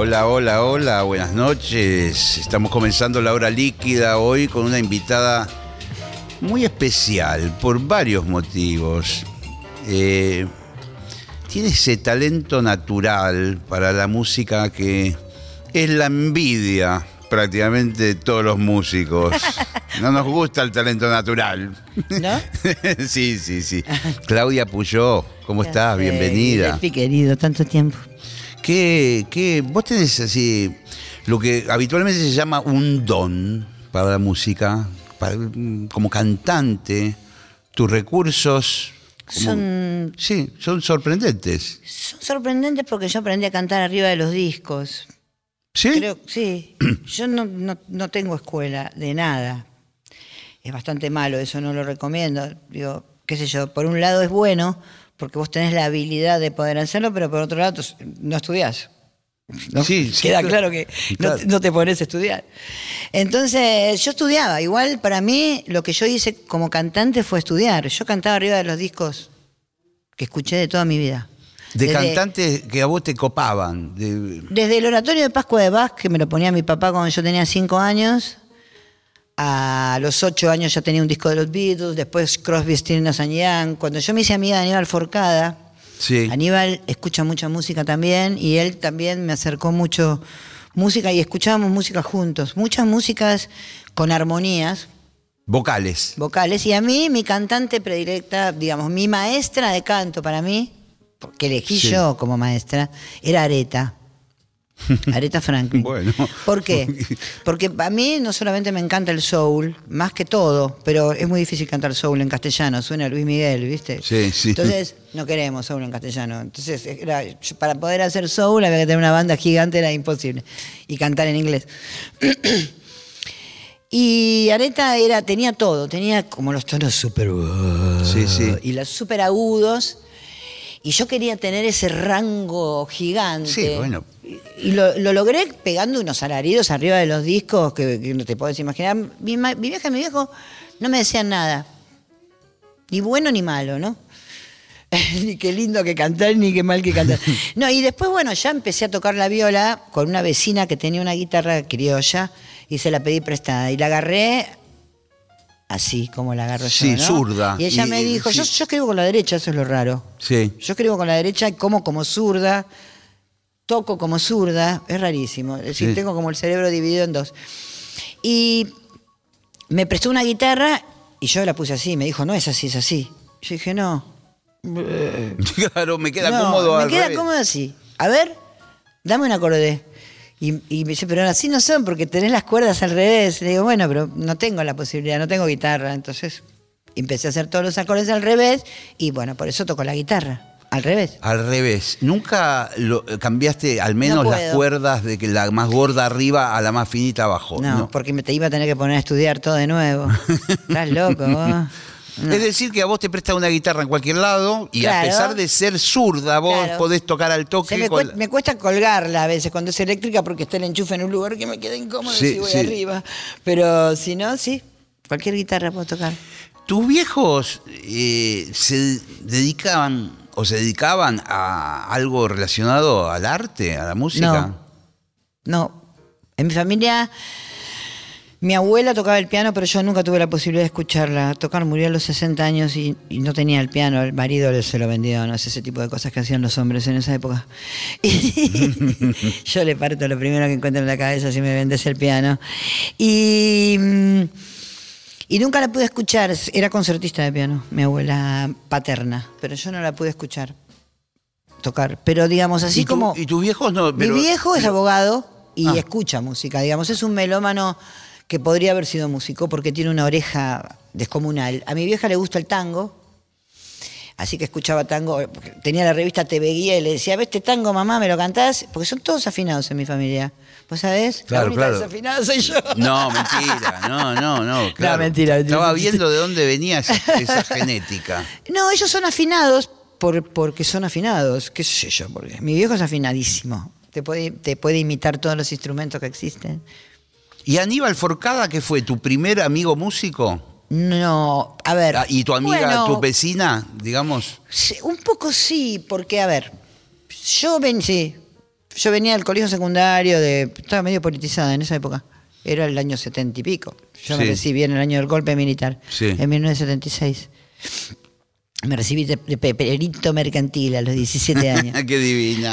Hola, hola, hola, buenas noches. Estamos comenzando la hora líquida hoy con una invitada muy especial por varios motivos. Eh, tiene ese talento natural para la música que es la envidia prácticamente de todos los músicos. No nos gusta el talento natural. ¿No? sí, sí, sí. Claudia Puyó, ¿cómo estás? Bienvenida. Mi querido, tanto tiempo. ¿Qué, qué, vos tenés así lo que habitualmente se llama un don para la música, para- como cantante, tus recursos como- Son, sí, son sorprendentes. son sorprendentes porque yo aprendí a cantar arriba de los discos. ¿Sí? Creo, sí. Yo no, no, no tengo escuela de nada. Es bastante malo, eso no lo recomiendo. Digo, qué sé yo, por un lado es bueno porque vos tenés la habilidad de poder hacerlo, pero por otro lado no estudiás. ¿no? Sí, sí, Queda claro. claro que no, Claro. te- no te pones a estudiar. Entonces, yo estudiaba. Igual para mí, lo que yo hice como cantante fue estudiar. Yo cantaba arriba de los discos que escuché de toda mi vida. De Desde- cantantes que a vos te copaban. de- Desde el oratorio de Pascua de Bach, que me lo ponía mi papá cuando yo tenía cinco años, a los ocho años ya tenía un disco de los Beatles, después Crosby, Stills and Young. Cuando yo me hice amiga de Aníbal Forcada, sí. Aníbal escucha mucha música también y él también me acercó mucho música y escuchábamos música juntos, muchas músicas con armonías Vocales. vocales y a mí mi cantante predilecta, digamos, mi maestra de canto para mí, que elegí Sí. yo como maestra, era Areta. Areta Franklin. Bueno. ¿Por qué? Porque a mí no solamente me encanta el soul, más que todo, pero es muy difícil cantar soul en castellano, suena Luis Miguel, ¿viste? Sí, sí. Entonces, no queremos soul en castellano. Entonces, era- para poder hacer soul había que tener una banda gigante, era imposible. Y cantar en inglés. Y Areta era, tenía todo, tenía como los tonos súper Sí, sí. y los súper agudos. Y yo quería tener ese rango gigante. Sí, bueno. Y, y lo, lo logré pegando unos alaridos arriba de los discos que, que no te puedes imaginar. Mi, mi vieja y mi viejo no me decían nada. Ni bueno ni malo, ¿no? ni qué lindo que cantar, ni qué mal que cantar. No, y después, bueno, ya empecé a tocar la viola con una vecina que tenía una guitarra criolla y se la pedí prestada. Y la agarré así como la agarro Sí, yo. ¿no? zurda. Y ella Y- me dijo, yo, sí. yo escribo con la derecha, eso es lo raro. Sí. Yo escribo con la derecha y como como zurda, toco como zurda, es rarísimo. Es decir, Sí. tengo como el cerebro dividido en dos. Y me prestó una guitarra y yo la puse así. Me dijo, no es así, es así. Yo dije, no. Claro, me queda no, cómodo Me al queda revés. cómodo así. A ver, dame un acorde. Y, y me dice, pero así no son porque tenés las cuerdas al revés. Le digo, bueno, pero no tengo la posibilidad, no tengo guitarra. Entonces empecé a hacer todos los acordes al revés y bueno, por eso toco la guitarra. Al revés. Al revés. ¿Nunca lo, cambiaste al menos No las cuerdas de que la más gorda arriba a la más finita abajo? No, porque me te iba a tener que poner a estudiar todo de nuevo. Estás loco, vos. No. Es decir, que a vos te presta una guitarra en cualquier lado y a pesar de ser zurda, vos Claro. podés tocar al toque. Me, con cue- la- me cuesta colgarla a veces cuando es eléctrica porque está el enchufe en un lugar que me queda incómodo Sí, si voy sí. arriba. Pero si no, sí, cualquier guitarra puedo tocar. ¿Tus viejos eh, se dedicaban o se dedicaban a algo relacionado al arte, a la música? No. No. En mi familia, mi abuela tocaba el piano, pero yo nunca tuve la posibilidad de escucharla. Tocar murió a los 60 años y, y no tenía el piano. El marido se lo vendió, no sé, ese tipo de cosas que hacían los hombres en esa época. Y yo le parto lo primero que encuentro en la cabeza si me vendes el piano. Y. mm, Y nunca la pude escuchar, era concertista de piano, mi abuela paterna, pero yo no la pude escuchar tocar. Pero digamos, así ¿Y, tu- como... y tus viejos no? pero- Mi viejo es abogado y Ah. escucha música, digamos, es un melómano que podría haber sido músico porque tiene una oreja descomunal. A mi vieja le gusta el tango, Así que escuchaba tango, tenía la revista TV Guía y le decía, ¿ves este tango, mamá, me lo cantás? Porque son todos afinados en mi familia. ¿Vos sabés? Claro, la única claro. desafinada soy yo. No, mentira, no, no, no. claro. mentira, mentira. Estaba viendo de dónde venía esa, esa genética. No, ellos son afinados por, porque son afinados, qué sé yo, porque mi viejo es afinadísimo. Te puede, te puede imitar todos los instrumentos que existen. ¿Y Aníbal Forcada, que fue tu primer amigo músico? No, a ver. Ah, ¿Y tu amiga, bueno, tu vecina, digamos? un poco sí, porque a ver, yo ven, sí, yo venía del colegio secundario, de, estaba medio politizada en esa época. Era el año setenta y pico. Yo me recibí en el año del golpe militar, Sí. en 1976. Me recibí de, de pe- perito mercantil a los 17 años. Qué divina.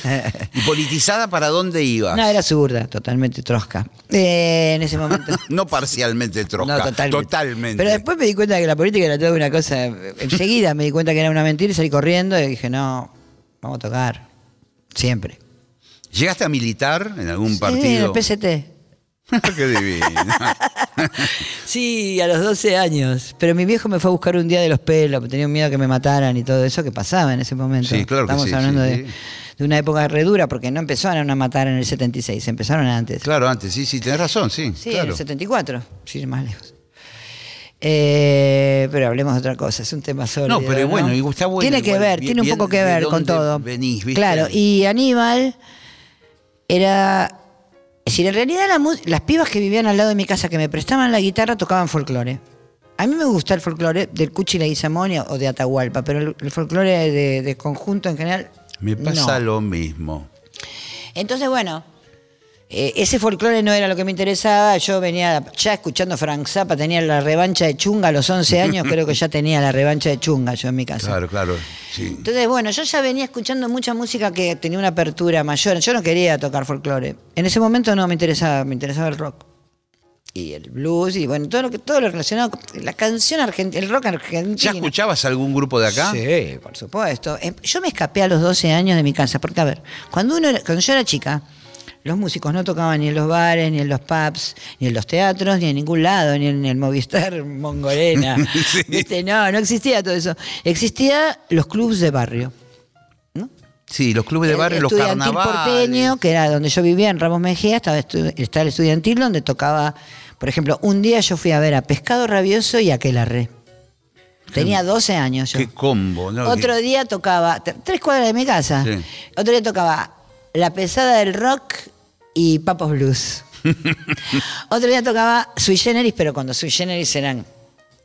¿Y politizada para dónde iba? No, era zurda, totalmente trosca. Eh, en ese momento. No parcialmente trosca, No, totalmente. totalmente. Pero después me di cuenta que la política era toda una cosa. Enseguida me di cuenta que era una mentira y salí corriendo y dije, no, vamos a tocar. Siempre. ¿Llegaste a militar en algún Sí, en partido? el PCT. Qué divina. Sí, a los 12 años. Pero mi viejo me fue a buscar un día de los pelos, tenía miedo que me mataran y todo eso que pasaba en ese momento. Sí, claro que Estamos sí, hablando sí, de, una época redura porque no empezaron a matar en el 76, empezaron antes. Claro, antes, sí, sí, tenés razón, sí. Sí, en claro. el 74, sí, más lejos. Eh, pero hablemos de otra cosa, es un tema sólido. No, pero bueno, y está bueno Tiene que igual, ver, bien- tiene un poco que ver con todo. venís, ¿viste? Claro, y Aníbal era. Es decir, en realidad la las pibas que vivían al lado de mi casa que me prestaban la guitarra tocaban folclore. A mí me gusta el folclore del Cuchi Leguizamón o de Atahualpa, pero el, el folclore de, de conjunto en general. Me pasa no. lo mismo. Entonces, bueno, eh, ese folclore no era lo que me interesaba. Yo venía ya escuchando Frank Zappa, tenía la revancha de Chunga a los 11 años, creo que ya tenía la revancha de Chunga yo en mi casa. Claro, claro. Sí. Entonces, bueno, yo ya venía escuchando mucha música que tenía una apertura mayor. Yo no quería tocar folclore. En ese momento no me interesaba, me interesaba el rock. Y el blues, y bueno, todo lo que todo lo relacionado con la canción argentina, el rock argentino. ¿Ya escuchabas algún grupo de acá? Sí, por supuesto. Eh, Yo me escapé a los 12 años de mi casa, porque a ver, cuando uno era- cuando yo era chica, los músicos no tocaban ni en los bares, ni en los pubs, ni en los teatros, ni en ningún lado, ni en el Movistar Mongolena. ¿Viste? No, no existía todo eso. Existía los clubs de barrio. ¿no? Sí, los clubes de El barrio, los estudiantil carnavales. porteño, que era donde yo vivía, en Ramos Mejía, estaba, el estudiantil donde tocaba, por ejemplo, un día yo fui a ver a Pescado Rabioso y a Aquelarre. Tenía 12 años yo. Qué combo, ¿no? Otro día tocaba, tres cuadras de mi casa. Sí. Otro día tocaba La pesada del rock y Papos Blues. Otro día tocaba Sui Generis, pero cuando Sui Generis eran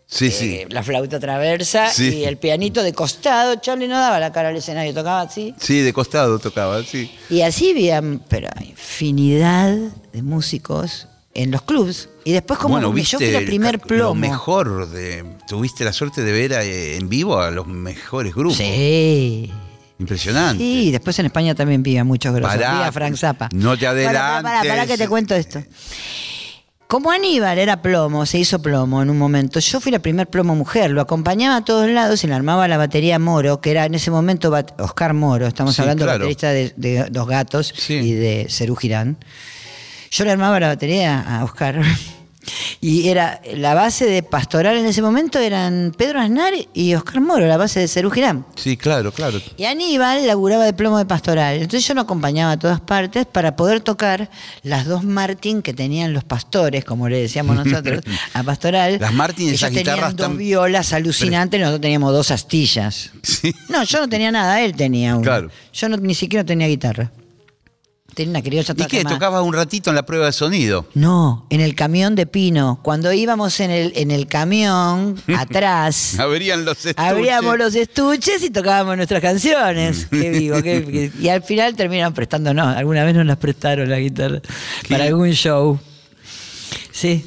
Sí, eh, sí. la flauta traversa Sí. y el pianito de costado. Charlie no daba la cara al escenario, tocaba así. Sí, de costado tocaba, sí. Y así había, pero infinidad de músicos en los clubs. Y después como bueno, me- yo fui viste la primer plomo. lo mejor de tuviste la suerte de ver eh, en vivo a los mejores grupos. Sí. Impresionante. Sí, después en España también vi a muchos grosos. Pará, Vi a Frank Zappa. no te adelantes. pará que te cuento esto. Como Aníbal era plomo, se hizo plomo en un momento, yo fui la primer plomo mujer, lo acompañaba a todos lados y le armaba la batería Moro, que era en ese momento Oscar Moro, estamos Sí, hablando claro. baterista de, de Dos Gatos Sí. y de Cerú Girán. Yo le armaba la batería a Oscar. Y era la base de Pastoral en ese momento eran Pedro Aznar y Oscar Moro, la base de Cerú Girán. Sí, claro, claro. Y Aníbal laburaba de plomo de pastoral. Entonces yo lo acompañaba a todas partes para poder tocar las dos Martin que tenían los pastores, como le decíamos nosotros, a pastoral. Las Martin, Ellos esas tenían guitarras dos tan- violas alucinantes, nosotros teníamos dos astillas. Sí. No, yo no tenía nada, él tenía una. Claro. Yo no, ni siquiera tenía guitarra. Tenía una criolla ¿Y toda qué? quemada. ¿Tocabas un ratito en la prueba de sonido? No, en el camión de Pino. Cuando íbamos en el, en el camión, atrás. Abrían los estuches. Abríamos los estuches y tocábamos nuestras canciones. Qué vivo, qué- qué- y al final terminaron prestándonos. Alguna vez nos las prestaron la guitarra para algún show. Sí.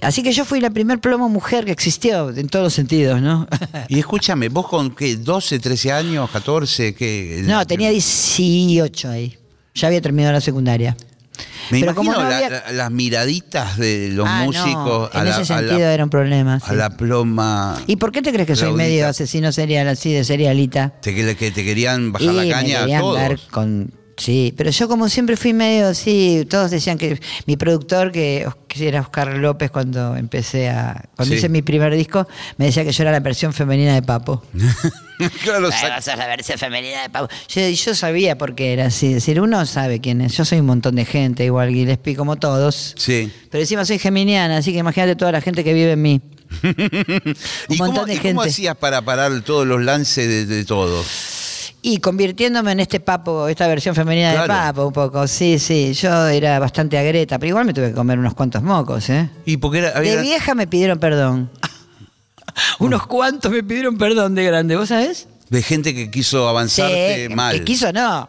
Así que yo fui la primer plomo mujer que existió en todos los sentidos, ¿no? Y escúchame, ¿vos con qué? ¿12, 13 años, 14? ¿Qué? No, tenía 18 ahí. Ya había terminado la secundaria. Me pero como imagino no la- había- la- las miraditas de los Ah, no, músicos en a, la, ese sentido era un problema. a sí. la ploma. ¿Y por qué te crees que soy Claudita. medio asesino serial así de serialita? Te, que, que te querían bajar y la me caña a querían todos. ver con Sí, pero yo como siempre fui medio, sí, todos decían que mi productor, que, era Oscar López cuando empecé a, cuando Sí. hice mi primer disco, me decía que yo era la versión femenina de Papo. claro, sos la versión femenina de Papo. Yo, yo sabía por qué era así, es decir, uno sabe quién es. Yo soy un montón de gente, igual Gillespie, como todos. sí. Pero encima soy geminiana, así que imagínate toda la gente que vive en mí. Un ¿Y cómo, montón de y cómo hacías para parar todos los lances de, de todo? Y convirtiéndome en este papo, esta versión femenina de Claro. papo, un poco. Sí, sí. Yo era bastante agreta, pero igual me tuve que comer unos cuantos mocos, ¿eh? Y porque era, había- De vieja me pidieron perdón. unos cuantos me pidieron perdón de grande, ¿vos sabés? de gente que quiso avanzarte mal. Que quiso no.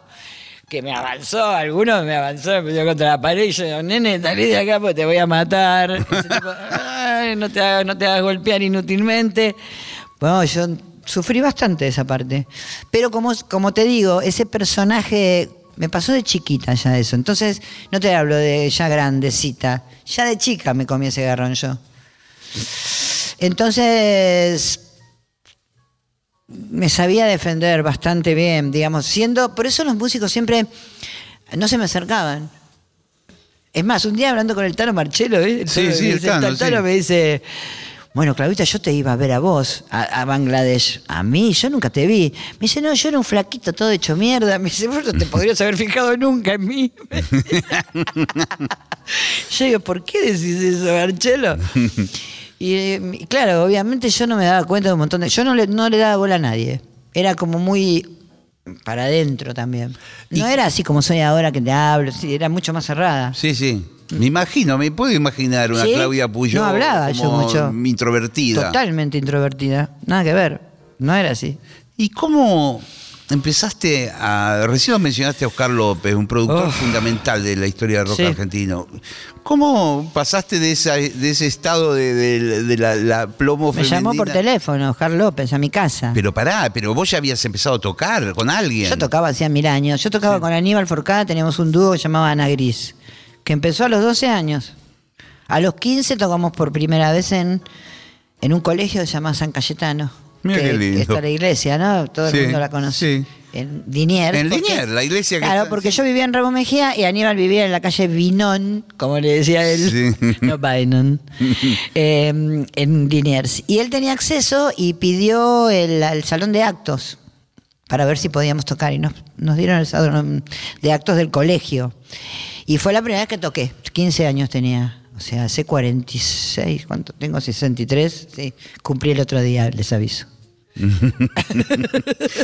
Que me avanzó, alguno me avanzó, me dio contra la pared y yo, nene, salí de acá porque te voy a matar. Ese tipo, "Ay, no, te hagas, no te hagas golpear inútilmente. Bueno, yo sufrí bastante esa parte. Pero como, como te digo, ese personaje me pasó de chiquita ya eso. Entonces, no te hablo de ya grandecita. Ya de chica me comí ese garrón yo. Entonces, me sabía defender bastante bien, digamos, siendo, por eso los músicos siempre no se me acercaban. Es más, un día hablando con el Tano Marchelo, ¿eh? El Sí, sí, el Tano, el Tano sí. me dice, bueno, Claudita, yo te iba a ver a vos, a, a Bangladesh. A mí, yo nunca te vi. Me dice, no, yo era un flaquito todo hecho mierda. Me dice, vos no te podrías haber fijado nunca en mí. yo digo, ¿por qué decís eso, Marchelo? Y eh, y claro, obviamente yo no me daba cuenta de un montón de... Yo no le, no le daba bola a nadie. Era como muy para adentro también. No era así como soy ahora que te hablo, sí, era mucho más cerrada. Sí, sí. Me imagino, me puedo imaginar una ¿Sí? Claudia Puyol No hablaba yo como mucho. introvertida. Totalmente introvertida. Nada que ver. No era así. ¿Y cómo empezaste a... Recién lo mencionaste a Oscar López, un productor Oh. fundamental de la historia del rock Sí. argentino. ¿Cómo pasaste de, esa, de ese estado de, de- de la, la plomo Me llamó por teléfono, Oscar López, a mi casa. Pero pará, pero vos ya habías empezado a tocar con alguien. Yo tocaba hacía mil años. Yo tocaba con Aníbal Forcada, teníamos un dúo que se llamaba Ana Gris, que empezó a los 12 años. A los 15 tocamos por primera vez en, en un colegio que se llama San Cayetano. Mira que, qué lindo. que está la iglesia, ¿no? Todo Sí, el mundo la conoce. sí. En Liniers. En porque- Liniers, la iglesia que Claro, está- porque sí. yo vivía en Ramos Mejía y Aníbal vivía en la calle Vinón, como le decía él. Sí. No Bainon. eh, en Liniers. Y él tenía acceso y pidió el, el salón de actos para ver si podíamos tocar. Y nos, nos dieron el salón de actos del colegio. Y fue la primera vez que toqué. 15 años tenía. O sea, hace 46, ¿cuánto? Tengo 63. Sí, cumplí el otro día, les aviso.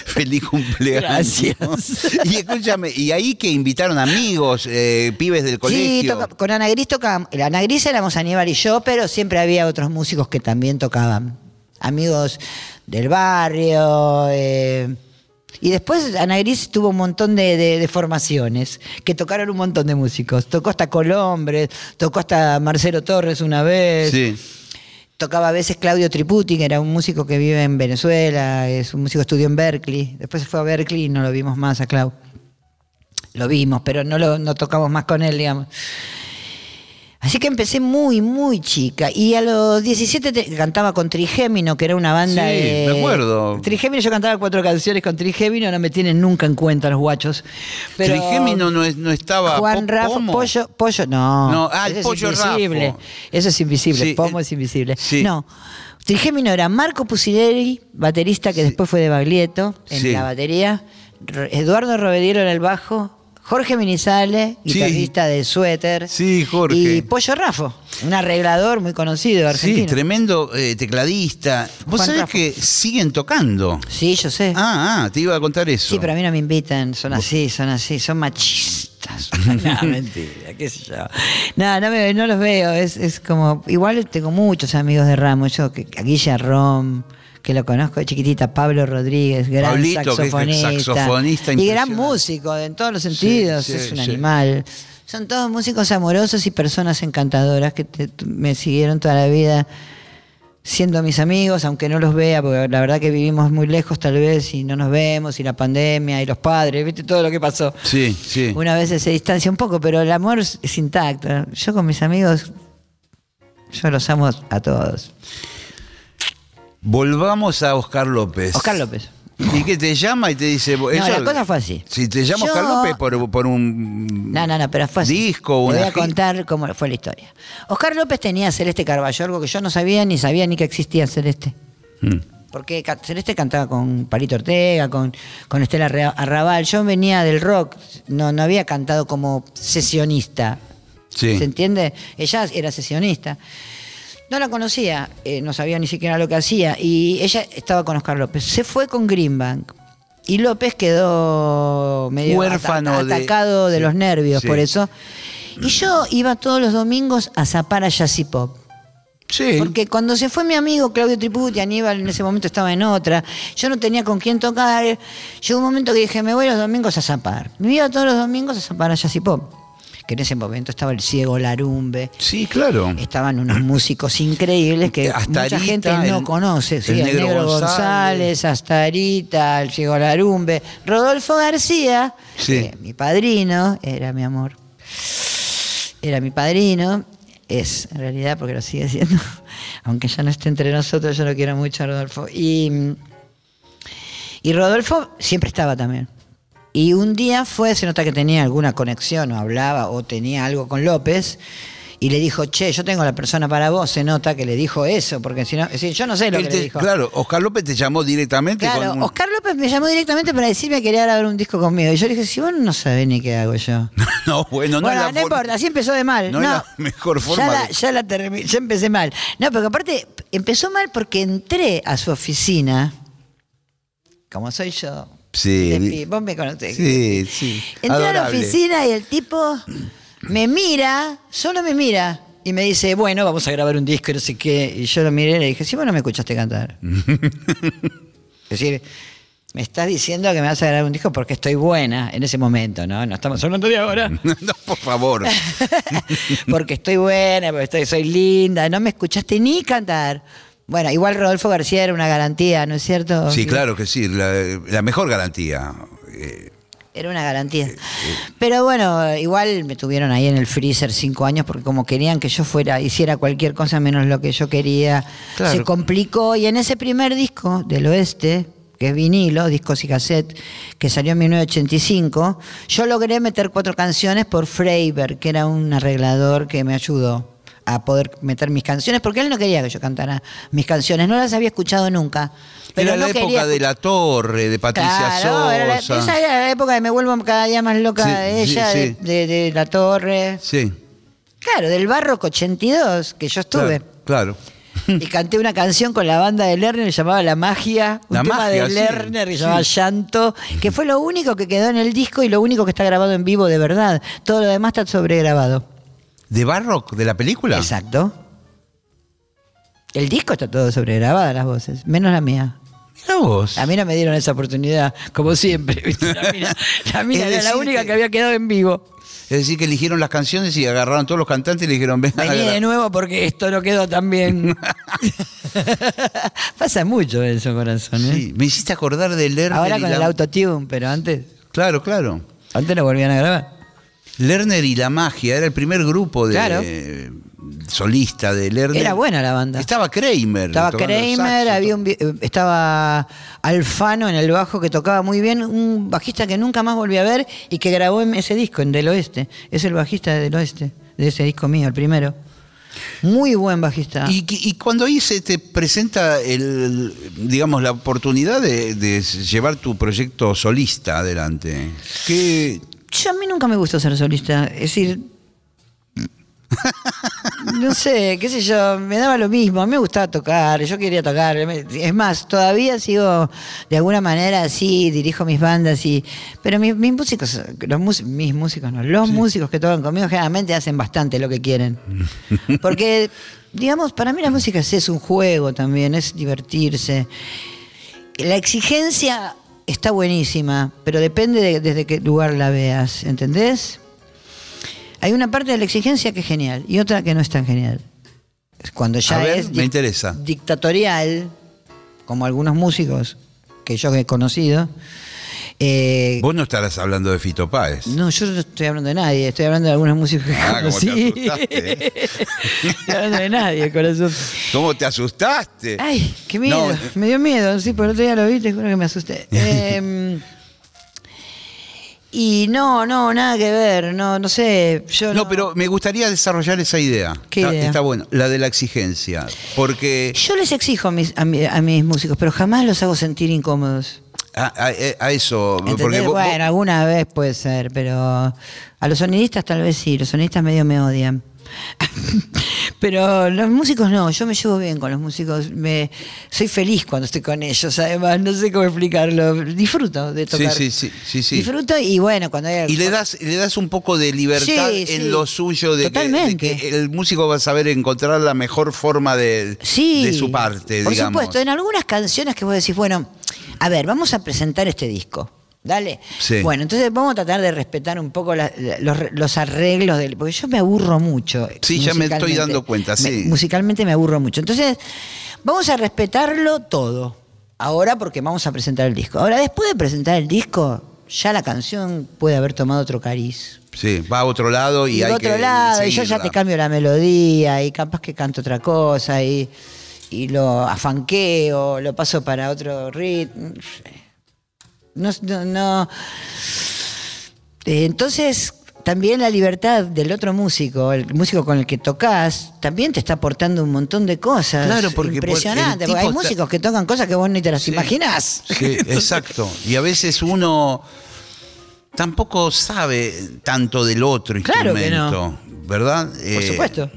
Feliz cumpleaños. Gracias. Y escúchame, y ahí que invitaron amigos, eh, pibes del Sí, colegio. toca- con Ana Gris tocábamos. Ana Gris éramos Aníbal y yo, pero siempre había otros músicos que también tocaban. Amigos del barrio. eh, y después Ana Gris tuvo un montón de, de- de formaciones, que tocaron un montón de músicos. Tocó hasta Colombres, tocó hasta Marcelo Torres una vez. Sí. Tocaba a veces Claudio Triputi, que era un músico que vive en Venezuela, es un músico que estudió en Berkeley. Después se fue a Berkeley y no lo vimos más a Clau. Lo vimos, pero no lo no tocamos más con él, digamos. Así que empecé muy, muy chica. Y a los 17 te- cantaba con Trigémino, que era una banda Sí, de. me acuerdo. Trigémino, yo cantaba cuatro canciones con Trigémino, no me tienen nunca en cuenta los guachos. Pero Trigémino no, es- no estaba. Juan Rafa. Pollo, Pollo, no. No, ah, el Eso es Pollo invisible. Raffo. Eso es invisible, Sí, Pomo el- es invisible. sí. No. Trigémino era Marco Pusinelli, baterista que después fue de Baglietto en la batería, Eduardo Rovediero en el bajo, Jorge Minizale, Sí. guitarrista de Suéter. Sí, Jorge. Y Pollo Rafo, un arreglador muy conocido argentino. Sí, tremendo eh, tecladista. Vos Juan sabés que siguen tocando. Sí, yo sé. Ah, ah, te iba a contar eso. Sí, pero a mí no me invitan, son así, son así, son machistas. no, mentira, qué sé yo. No, no, me- no los veo, es, es como, igual tengo muchos amigos de Ramos, yo, que, Guilla Rom, que lo conozco de chiquitita, Pablo Rodríguez, gran Pablito, saxofonista. saxofonista y gran músico en todos los sentidos, sí, es un sí. animal. Son todos músicos amorosos y personas encantadoras que te- me siguieron toda la vida siendo mis amigos, aunque no los vea, porque la verdad que vivimos muy lejos tal vez y no nos vemos, y la pandemia, y los padres, viste todo lo que pasó. Sí, sí. Una vez se distancia un poco, pero el amor es intacto. Yo con mis amigos, yo los amo a todos. Volvamos a Oscar López. Oscar López. Y que te llama y te dice. No, la cosa fue así. Si te llama Oscar López por, por un. No, no, no, pero fue así. Disco, Te una voy a contar cómo fue la historia. Oscar López tenía Celeste Carballo, algo que yo no sabía ni sabía ni que existía Celeste. Mm. Porque Celeste cantaba con Palito Ortega, con, con Estela Arra- Arrabal. Yo venía del rock, no, no había cantado como sesionista. Sí. ¿Se entiende? Ella era sesionista. No la conocía, eh, no sabía ni siquiera lo que hacía. Y ella estaba con Oscar López. Se fue con Greenbank. Y López quedó medio Huérfano atacado de, los nervios, sí. por eso. Y yo iba todos los domingos a zapar a Jazzy Pop. Sí. Porque cuando se fue mi amigo Claudio Triputi, Aníbal en ese momento estaba en otra, yo no tenía con quién tocar. Llegó un momento que dije, me voy los domingos a zapar. Me iba todos los domingos a zapar a Jazzy Pop. Que en ese momento estaba el ciego Larumbe. Sí, claro. Estaban unos músicos increíbles que Astarita, mucha gente no el- conoce. Sí, el el, Negro Negro, González. Astarita, el Ciego Larumbe, Rodolfo García, Sí. que mi padrino, era mi amor. Era mi padrino, es en realidad porque lo sigue siendo, aunque ya no esté entre nosotros, yo lo quiero mucho a Rodolfo. Y, y Rodolfo siempre estaba también. Y un día fue, se nota que tenía alguna conexión, o hablaba, o tenía algo con López, y le dijo, che, yo tengo la persona para vos, se nota que le dijo eso, porque si no, es decir, yo no sé lo Él que te- le dijo. Claro, Oscar López te llamó directamente Claro, con un- Oscar López me llamó directamente para decirme que quería grabar un disco conmigo. Y yo le dije, si vos no sabés ni qué hago yo. No, bueno, no bueno, no, la forma- importa, así empezó de mal. no No, es la mejor forma Ya, la, de- ya, la termi- ya empecé mal. No, pero aparte, empezó mal porque entré a su oficina, como soy yo. Sí. de pi- Vos me conocés. Sí, sí. Entré a la oficina y el tipo me mira, solo me mira. Y me dice, bueno, vamos a grabar un disco y no sé qué. Y yo lo miré y le dije, sí, vos no me escuchaste cantar. es decir, me estás diciendo que me vas a grabar un disco porque estoy buena en ese momento, ¿no? No estamos hablando de ahora. no, por favor. porque estoy buena, porque estoy, soy linda, no me escuchaste ni cantar. Bueno, igual Rodolfo García era una garantía, ¿no es cierto? Sí, claro que sí, la, la mejor garantía. Eh, Era una garantía. Pero bueno, igual me tuvieron ahí en el freezer cinco años porque como querían que yo fuera, hiciera cualquier cosa menos lo que yo quería, Claro. se complicó. Y en ese primer disco del oeste, que es vinilo, discos y cassette, que salió en 1985, yo logré meter cuatro canciones por Freiber, que era un arreglador que me ayudó a poder meter mis canciones, porque él no quería que yo cantara mis canciones, no las había escuchado nunca. Pero era no la quería época de La Torre, de Patricia Claro, era la- Sosa. esa era la época de me vuelvo cada día más loca Sí, de ella, sí. De, de- de la torre. Sí, Claro, del Barroco 82, que yo estuve. claro. claro. Y canté una canción con la banda de Lerner que llamaba La Magia, un La tema Magia, de Lerner sí. llamaba Llanto, que fue lo único que quedó en el disco y lo único que está grabado en vivo de verdad. Todo lo demás está sobregrabado. ¿De Barrock, de la película? Exacto. El disco está todo sobregrabado, las voces, menos la mía. Mira vos. A mí no me dieron esa oportunidad, como siempre. ¿viste? La mina, la mina era la única que- que había quedado en vivo. Es decir, que eligieron las canciones y agarraron todos los cantantes y le dijeron, ven Vení de nuevo porque esto no quedó tan bien. Pasa mucho eso, corazón. ¿eh? Sí, me hiciste acordar de Lerner Ahora con la... el autotune, pero antes, Claro, claro. antes lo volvían a grabar. Lerner y la magia, era el primer grupo de Claro. solista de Lerner. Era buena la banda. Estaba Kramer. Estaba Kramer, había un, eh, estaba Alfano en el bajo que tocaba muy bien, un bajista que nunca más volví a ver y que grabó en ese disco, en Del Oeste. Es el bajista de Del Oeste, de ese disco mío, el primero. Muy buen bajista. Y, y cuando ahí se te presenta el, digamos, la oportunidad de, de llevar tu proyecto solista adelante, ¿qué, Yo a mí nunca me gustó ser solista. Es decir. No sé, qué sé yo, me daba lo mismo. A mí me gustaba tocar, yo quería tocar. Es más, todavía sigo de alguna manera así, dirijo mis bandas y. Pero mis, mis músicos, los mus- mis músicos no, los músicos que tocan conmigo generalmente hacen bastante lo que quieren. Porque, digamos, para mí la música es, es un juego también, es divertirse. La exigencia está buenísima, pero depende de desde qué lugar la veas, ¿entendés? Hay una parte de la exigencia que es genial y otra que no es tan genial. Cuando ya A ver, es me interesa. dictatorial, como algunos músicos que yo he conocido, Eh, Vos no estarás hablando de Fito Páez. no, yo no estoy hablando de nadie, estoy hablando de algunos músicos que Ah, ¿cómo te conocí. asustaste? estoy hablando de nadie, corazón. ¿Cómo te asustaste? Ay, qué miedo. No. Me dio miedo, sí, por el otro día lo vi, te juro que me asusté. Eh, y no, no, nada que ver, no, no sé. Yo No, pero me gustaría desarrollar esa idea. ¿Qué está, idea? está bueno, la de la exigencia. Porque Yo les exijo a mis, a, mi- a mis músicos, pero jamás los hago sentir incómodos. A, a- a eso. ¿Entendés? Porque vos- bueno, alguna vez puede ser, pero a los sonidistas tal vez sí, los sonidistas medio me odian. pero los músicos no, yo me llevo bien con los músicos, me soy feliz cuando estoy con ellos, además, no sé cómo explicarlo, disfruto de tocar. sí, sí, sí, sí. Disfruto y bueno, cuando hay Y le das, le das un poco de libertad Sí, en sí. lo suyo de que, de Totalmente. que el músico va a saber encontrar la mejor forma de, su parte, por digamos. supuesto, en algunas canciones que vos decís, bueno, a ver, vamos a presentar este disco. Dale. Sí. Bueno, entonces vamos a tratar de respetar un poco la- la- los, los arreglos del. Porque yo me aburro mucho. Sí, ya me estoy dando cuenta, Me- sí. musicalmente me aburro mucho. Entonces, vamos a respetarlo todo. Ahora, porque vamos a presentar el disco. Ahora, después de presentar el disco, ya la canción puede haber tomado otro cariz. Sí, va a otro lado y, Y, hay otro que lado, y yo ya te cambio la melodía, y capaz que canto otra cosa, y, y lo afanqueo, lo paso para otro ritmo. No, no, no. Eh, Entonces, también la libertad del otro músico, el músico con el que tocas, también te está aportando un montón de cosas. Claro, porque por- Impresionante, porque hay está- músicos que tocan cosas que vos ni te las Sí. imaginás. Sí, exacto. Y a veces uno tampoco sabe tanto del otro Claro que instrumento, ¿verdad? Por supuesto.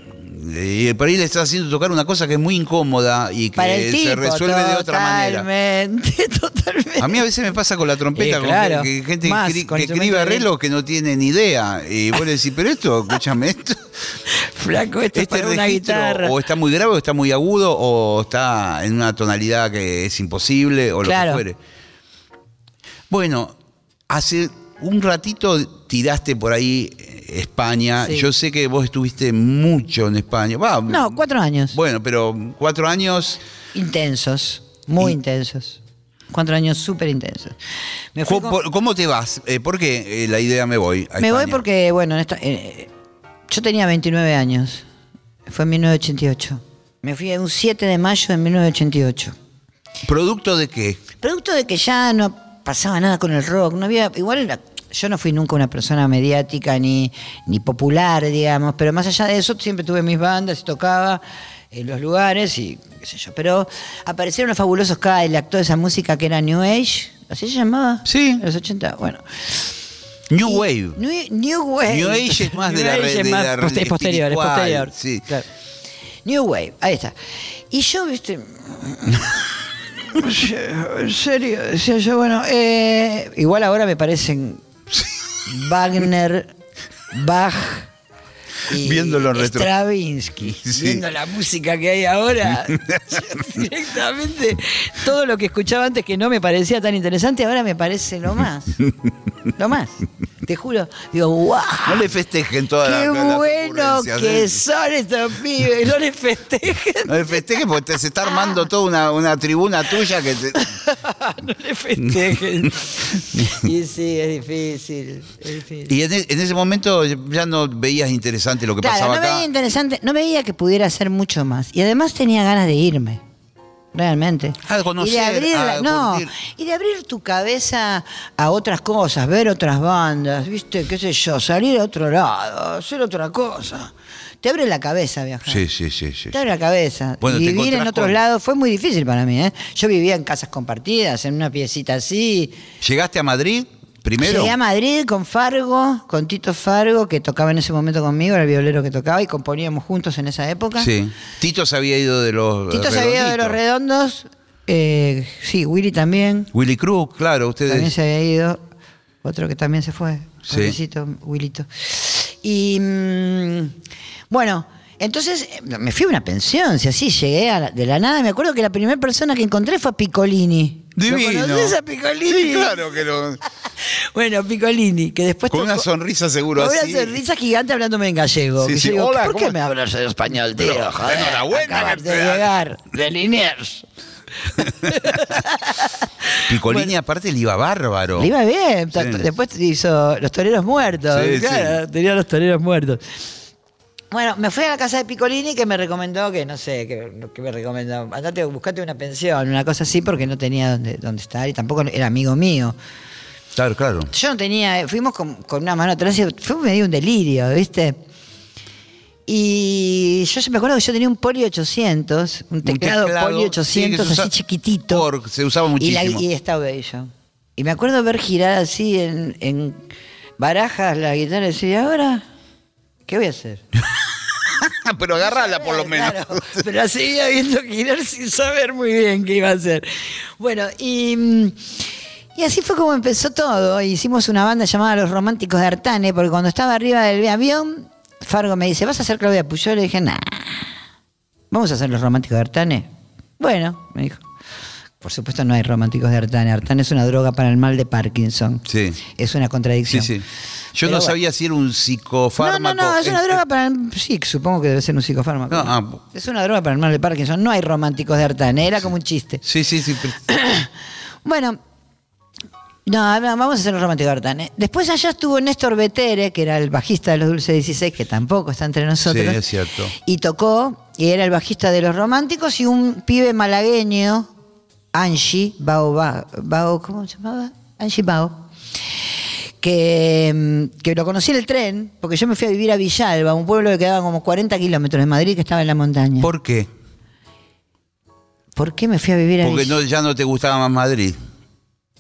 Y por ahí le estás haciendo tocar una cosa que es muy incómoda y que Para tipo, se resuelve de otra manera. totalmente, totalmente. A mí a veces me pasa con la trompeta, Eh, con que, que gente Más, que escribe arreglos que no tiene ni idea. Y vos le decís, pero esto, escúchame, esto, Flaco, esto es este para una registro guitarra. o está muy grave, o está muy agudo, o está en una tonalidad que es imposible, o Claro. lo que fuere. Bueno, hace un ratito tiraste por ahí España. Sí. Yo sé que vos estuviste mucho en España. No, cuatro años. Bueno, pero cuatro años. Intensos, muy intensos. Cuatro años súper intensos. ¿Cómo, con- cómo te vas? Eh, ¿Por qué eh, la idea me voy? a me voy porque, bueno, en esta- eh, yo tenía 29 años. Fue en 1988. Me fui un 7 de mayo de 1988. ¿Producto de qué? Producto de que ya no pasaba nada con el rock, no había, igual era- yo no fui nunca una persona mediática ni, ni popular, digamos, pero más allá de eso siempre tuve mis bandas y tocaba en los lugares y qué sé yo, pero aparecieron los fabulosos Cadillac, toda esa música que era New Age, ¿así se llamaba? Sí. En los 80, bueno. New Y- Wave. New, New Wave. New Age es más de la New red- de más la posterior, es espiritual, posterior. sí. Claro. New Wave, ahí está. Y yo, viste. en serio, decía yo, bueno, eh, igual ahora me parecen Wagner, Bach. Viéndolo en retro. Stravinsky, Sí. viendo la música que hay ahora, directamente todo lo que escuchaba antes que no me parecía tan interesante, ahora me parece lo más. Lo más. Te juro. Digo, wow. No le festejen todas Qué las, las bueno que ¿eh? son estos pibes, no les festejen, No le festejen porque te, se está armando toda una, una tribuna tuya que te... no les festejen. Y sí, es difícil, es difícil. Y en, e- en ese momento ya no veías interesante lo que Claro, pasaba no acá. veía interesante, no veía que pudiera hacer mucho más. Y además tenía ganas de irme. Realmente. De conocer, y de abrirla, ah, no, y de abrir tu cabeza a otras cosas, ver otras bandas, viste, qué sé yo, salir a otro lado, hacer otra cosa. Te abre la cabeza viajar. Sí, sí, sí, sí. Te abre la cabeza. Bueno, te y vivir en otros con- lados fue muy difícil para mí. ¿eh? Yo vivía en casas compartidas, en una piecita así. ¿Llegaste a Madrid primero? Llegué a Madrid con Fargo, con Tito Fargo, que tocaba en ese momento conmigo, era el violero que tocaba y componíamos juntos en esa época. Sí. Tito se había ido de los Tito se había ido de los redondos. eh, sí, Willy también. Willy Cruz, claro, ustedes. También se había ido. Otro que también se fue. Sí. Pobrecito, Willito. Y mm, bueno, entonces eh, me fui a una pensión, si así llegué a la- de la nada. Me acuerdo que la primera persona que encontré fue a Piccolini. Divino. ¿Lo conoces a Piccolini? Sí, claro que lo. Bueno, Piccolini, que después Con una sonrisa seguro con así. una sonrisa gigante hablándome en gallego. Sí, que sí. digo, Hola, ¿por ¿cómo qué me hablas en español, tío? Pero, Joder, enhorabuena de llegar de Liniers. Picolini aparte le iba bárbaro. Le iba bien. Sí. Después hizo Los Toreros Muertos. Sí, claro, tenía Los Toreros Muertos. Bueno, me fui a la casa de Piccolini que me recomendó, que no sé, que, que me recomendó, andate, buscate una pensión, una cosa así, porque no tenía dónde, dónde estar y tampoco era amigo mío. Claro, claro. Yo no tenía, fuimos con, con una mano atrás y fue medio un delirio, ¿viste? Y yo me acuerdo que yo tenía un Poli 800, un teclado, Poli 800 sí, que se así chiquitito. Korg, se usaba Y, la, muchísimo. y estaba bello. Y me acuerdo ver girar así en, en barajas la guitarra y decir, ¿y ahora? ¿Qué voy a hacer? Pero agarrala por lo menos. Claro, pero la seguía viendo girar sin saber muy bien qué iba a hacer. Bueno, y, mm, y así fue como empezó todo. Hicimos una banda llamada Los Románticos de Artane, porque cuando estaba arriba del avión, Fargo me dice, ¿vas a hacer Claudia Puyol? Le dije, nah, ¿vamos a hacer Los Románticos de Artane? Bueno, me dijo. Por supuesto no hay románticos de Artane. Artane es una droga para el mal de Parkinson. Sí. Es una Sí, contradicción. sí. Yo Pero no bueno. sabía si era un No, psicofármaco. no, no, es una Este- droga para el... Sí, supongo que debe ser un psicofármaco. No, ah. Es una droga para el mal de Parkinson. No hay románticos de Artane, era como un chiste. Sí, sí, sí. Bueno, no, vamos a hacer los románticos de Artane. Después allá estuvo Néstor Betere, que era el bajista de los Dulce 16, que tampoco está entre nosotros. Sí, es cierto. Y tocó, y era el bajista de los románticos, y un pibe malagueño, Angie, Bao, Bao, Bao, ¿cómo se llamaba? Angie Bao. Que, mm, que lo conocí en el tren, porque yo me fui a vivir a Villalba, un pueblo que quedaba como 40 kilómetros de Madrid, que estaba en la montaña. ¿Por, ¿Por qué? qué me fui a vivir a Porque Villalba? no, ya no te gustaba más Madrid.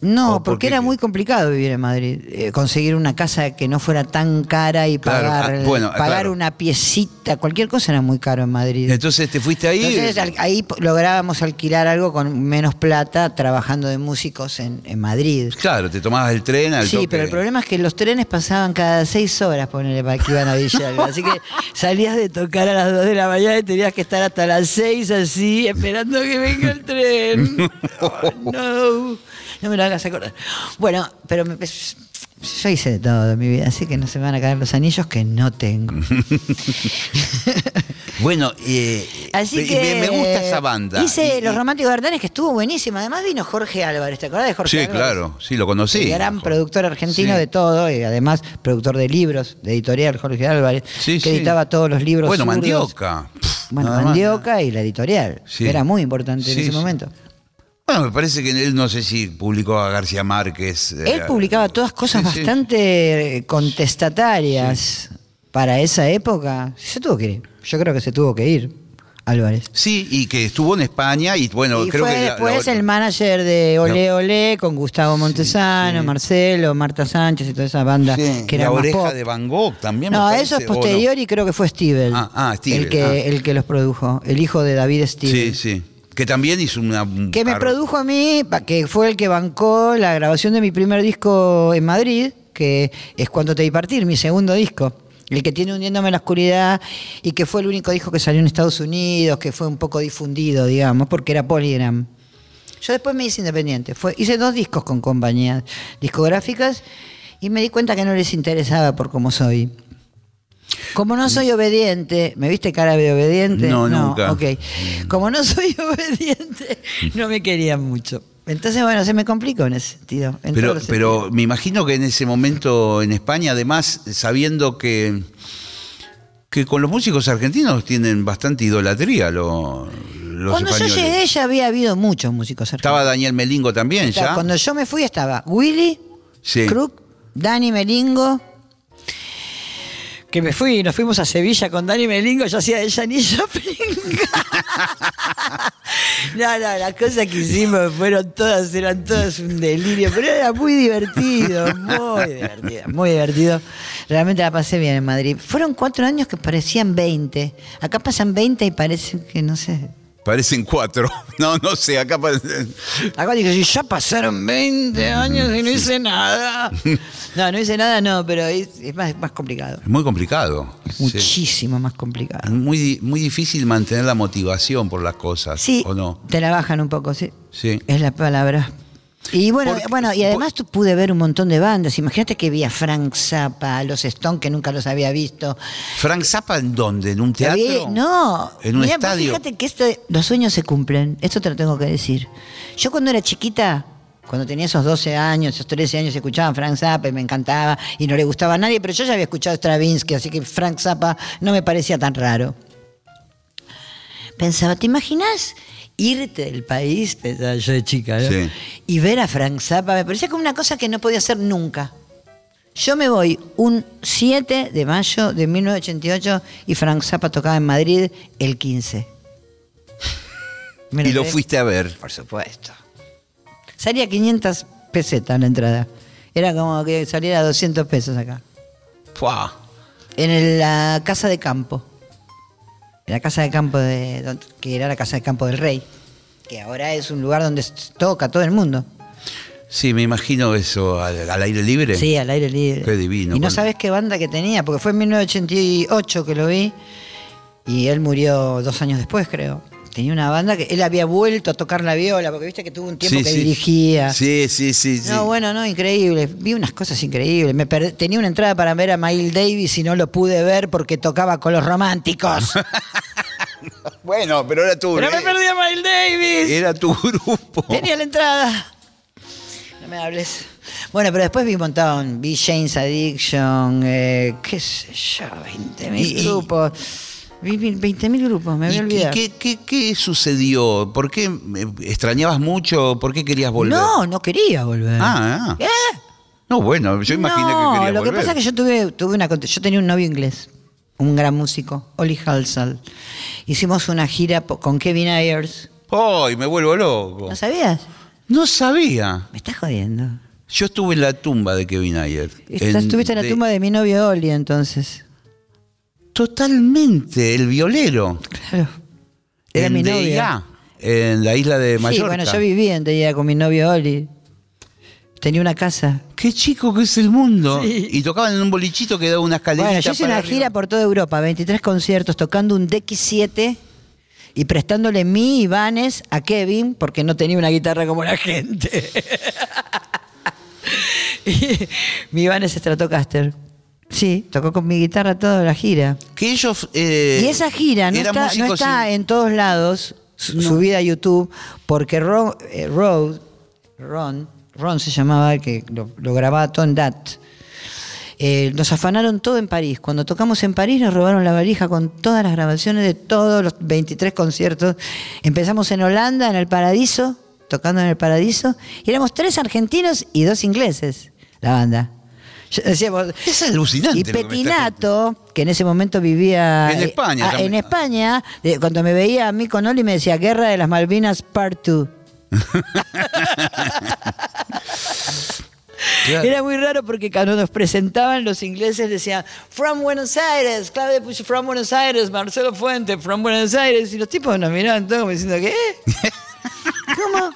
No, ¿O por porque era muy complicado vivir en Madrid. Eh, conseguir una casa que no fuera tan cara y Claro, pagar, ah, bueno, pagar claro. una piecita, cualquier cosa era muy caro en Madrid. Entonces te fuiste ahí. Entonces al- ahí lográbamos alquilar algo con menos plata trabajando de músicos en, en Madrid. Claro, te tomabas el tren al Sí, toque. pero el problema es que los trenes pasaban cada seis horas, ponele, para que iban a Villalba. Así que salías de tocar a las dos de la mañana y tenías que estar hasta las seis así, esperando que venga el tren. Oh, no, no me lo hagas acordar. Bueno, pero me- yo hice de todo en mi vida, así que no se me van a caer los anillos que no tengo. Bueno, eh, Así que me, me gusta esa banda. Hice Y- Los Románticos de Artanes, que estuvo buenísimo. Además vino Jorge Álvarez, ¿te acordás de Jorge Sí, Álvarez? claro, sí, lo conocí. El gran productor argentino Sí. de todo, y además productor de libros, de editorial Jorge Álvarez, Sí, que sí. editaba todos los libros. Bueno. Mandioca. Bueno, Mandioca y la editorial, Sí. que era muy importante en Sí, ese sí. momento. Bueno, me parece que él no sé si publicó a García Márquez. eh, Él publicaba todas cosas sí, sí. bastante eh, contestatarias para esa época. Se tuvo que ir. Yo creo que se tuvo que ir, Álvarez. Sí, y que estuvo en España y bueno, y creo fue que. después la- el manager de Olé Olé con Gustavo Montesano, sí. Marcelo, Marta Sánchez y toda esa banda Sí, que era la oreja pop. de Van Gogh también. me No, parece, eso es ¿o no? posterior y creo que fue Stivel. Ah, ah, El que, ah. el que los produjo, el hijo de David Sí, Stivel. sí. Que también hizo una. un Que me produjo a mí, que fue el que bancó la grabación de mi primer disco en Madrid, que es Cuando te vi partir, mi segundo disco. El que tiene Hundiéndome en la oscuridad y que fue el único disco que salió en Estados Unidos, que fue un poco difundido, digamos, porque era Polygram. Yo después me hice independiente. Fue, hice dos discos con compañías discográficas y me di cuenta que no les interesaba por cómo soy. Como no soy obediente, ¿me viste cara de obediente? No, nunca. Ok. Como no soy obediente, no me querían mucho. Entonces, bueno, se me complicó en ese sentido. en Pero, pero me imagino que en ese momento en España, además, sabiendo que, que con los músicos argentinos tienen bastante idolatría lo- los Cuando yo llegué ya había habido muchos músicos Estaba argentinos. Daniel Melingo también, Estaba- ¿ya? Cuando yo me fui estaba Willy, Sí. Dani Melingo. Que me fui, nos fuimos a Sevilla con Dani Melingo, yo hacía de Joplin. no, no, las cosas que hicimos fueron todas, eran todas un delirio, pero era muy divertido, muy divertido, muy divertido. Realmente la pasé bien en Madrid. Fueron cuatro años que parecían 20. Acá pasan 20 y parecen que, no sé, Parecen cuatro. No, no sé, acá parece- Acá digo, si ya pasaron 20 años y no hice nada. No, no hice nada, no, pero es, es más, más complicado. es muy complicado. Sí. Muchísimo más complicado. Es muy, muy difícil mantener la motivación por las cosas. Sí, ¿O no? te la bajan un poco, sí. Sí. Es la palabra. Y bueno, Porque- bueno, y además tú pude ver un montón de bandas. Imagínate que vi a Frank Zappa, a los Stone, que nunca los había visto. ¿Frank Zappa en dónde? ¿En un teatro? No. ¿En un Mirá, estadio? Fíjate que esto, los sueños se cumplen. Esto te lo tengo que decir. Yo cuando era chiquita Cuando tenía esos 12 años, esos 13 años, escuchaba Frank Zappa y me encantaba y no le gustaba a nadie, pero yo ya había escuchado Stravinsky, así que Frank Zappa no me parecía tan raro. Pensaba, ¿te imaginas irte del país? Pensaba yo de chica, ¿no? Sí. Y ver a Frank Zappa, me parecía como una cosa que no podía hacer nunca. Yo me voy un 7 de mayo de 1988 y Frank Zappa tocaba en Madrid el 15. ¿Me Y lo fuiste a ver. Por supuesto. Salía 500 pesetas la entrada. Era como que saliera 200 pesos acá. Fua. En el- la casa de campo. En la casa de campo de. que era la casa de campo del rey. Que ahora es un lugar donde toca todo el mundo. Sí, me imagino eso al, al aire libre. Sí, al aire libre. Qué divino, Y no sabes qué banda que tenía, porque fue en 1988 que lo vi. Y él murió dos años después, creo. Tenía una banda que él había vuelto a tocar la viola, porque viste que tuvo un tiempo Sí, que sí. dirigía. Sí, sí, sí. sí. No, bueno, no, increíble. Vi unas cosas increíbles. Me per- Tenía una entrada para ver a Miles Davis y no lo pude ver porque tocaba con los románticos. Bueno, pero era tu, Pero me perdí a Miles Davis. era tu grupo. Tenía la entrada. No me hables. Bueno, pero después vi un montón. Vi Jane's Addiction, eh, qué sé yo, 20.000 Y- y- grupos. Vi 20.000 grupos, me ¿Y, voy a y olvidar. qué, qué- qué sucedió? ¿Por qué eh, extrañabas mucho? ¿Por qué querías volver? No, no quería volver. Ah, ah. ¿Qué? No, bueno, yo imaginé no, que querías lo volver. que pasa es que yo tuve, tuve una yo tenía un novio inglés, un gran músico, Oli Halsall. Hicimos una gira con Kevin Ayers. ¡Ay, me vuelvo loco! ¿No sabías? No sabía. Me estás jodiendo. Yo estuve en la tumba de Kevin Ayer. Estás- Estuviste en la tumba de mi novio Oli entonces. Totalmente, el violero. Claro. Era en mi. DIA, en la isla de Mallorca. Sí, bueno, yo vivía en Deia con mi novio Oli. Tenía una casa. Qué chico que es el mundo. Sí. Y tocaban en un bolichito que daba una escalerita Bueno, yo hice una arriba. gira por toda Europa, 23 conciertos, tocando un DX7 y prestándole mi Ibanez a Kevin porque no tenía una guitarra como la gente. Y mi Ibanez Stratocaster. Sí, tocó con mi guitarra toda la gira. Que ellos... eh, y esa gira no está, no está sin- en todos lados, su- subida a YouTube, porque Ron, eh, Rod- Ron, Ron se llamaba el que lo, lo grababa todo en DAT. Eh, nos afanaron todo en París. Cuando tocamos en París nos robaron la valija con todas las grabaciones de todos los 23 conciertos. Empezamos en Holanda, en el Paradiso, tocando en el Paradiso, y éramos tres argentinos y dos ingleses, la banda. Decíamos, Es alucinante. y que Petinato, que en ese momento vivía En eh, España ah, en España, de- cuando me veía a mí con Oli me decía Guerra de las Malvinas Part 2. Claro. Era muy raro porque cuando nos presentaban los ingleses decían From Buenos Aires, Claudia Puch from Buenos Aires, Marcelo Fuente from Buenos Aires y los tipos nos miraban todos como diciendo ¿qué? ¿Cómo?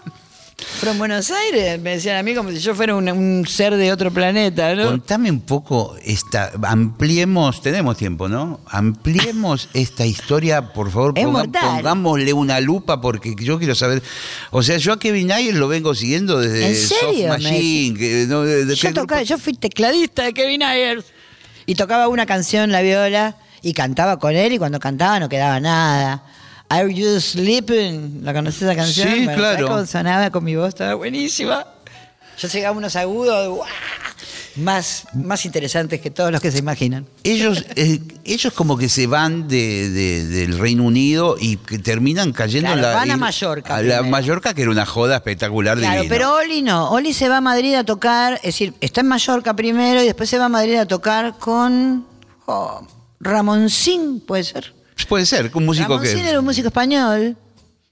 From Buenos Aires, me decían a mí como si yo fuera un, un ser de otro planeta, ¿no? Contame un poco, esta, ampliemos, tenemos tiempo, ¿no? Ampliemos esta historia, por favor, ponga- pongámosle una lupa porque yo quiero saber. O sea, yo a Kevin Ayer lo vengo siguiendo desde ¿En serio? Soft Machine. que, ¿no? de- de Yo, tocaba- yo fui tecladista de Kevin Ayers y tocaba una canción, la viola, y cantaba con él y cuando cantaba no quedaba nada. Are You Sleeping? ¿La conoces esa canción? Sí, ¿sabes claro. sonaba con mi voz? Estaba buenísima. Yo llegaba a unos agudos ¡guau! más, más interesantes que todos los que se imaginan. Ellos, eh, ellos como que se van de, de- del Reino Unido y que terminan cayendo Claro, en la. van a Mallorca A la. Mallorca, que era una joda espectacular Claro, divina. pero Oli no. Oli se va a Madrid a tocar, es decir, está en Mallorca primero y después se va a Madrid a tocar con oh, Ramoncín, puede ser. Puede ser, un músico Ramoncín que. era un músico español.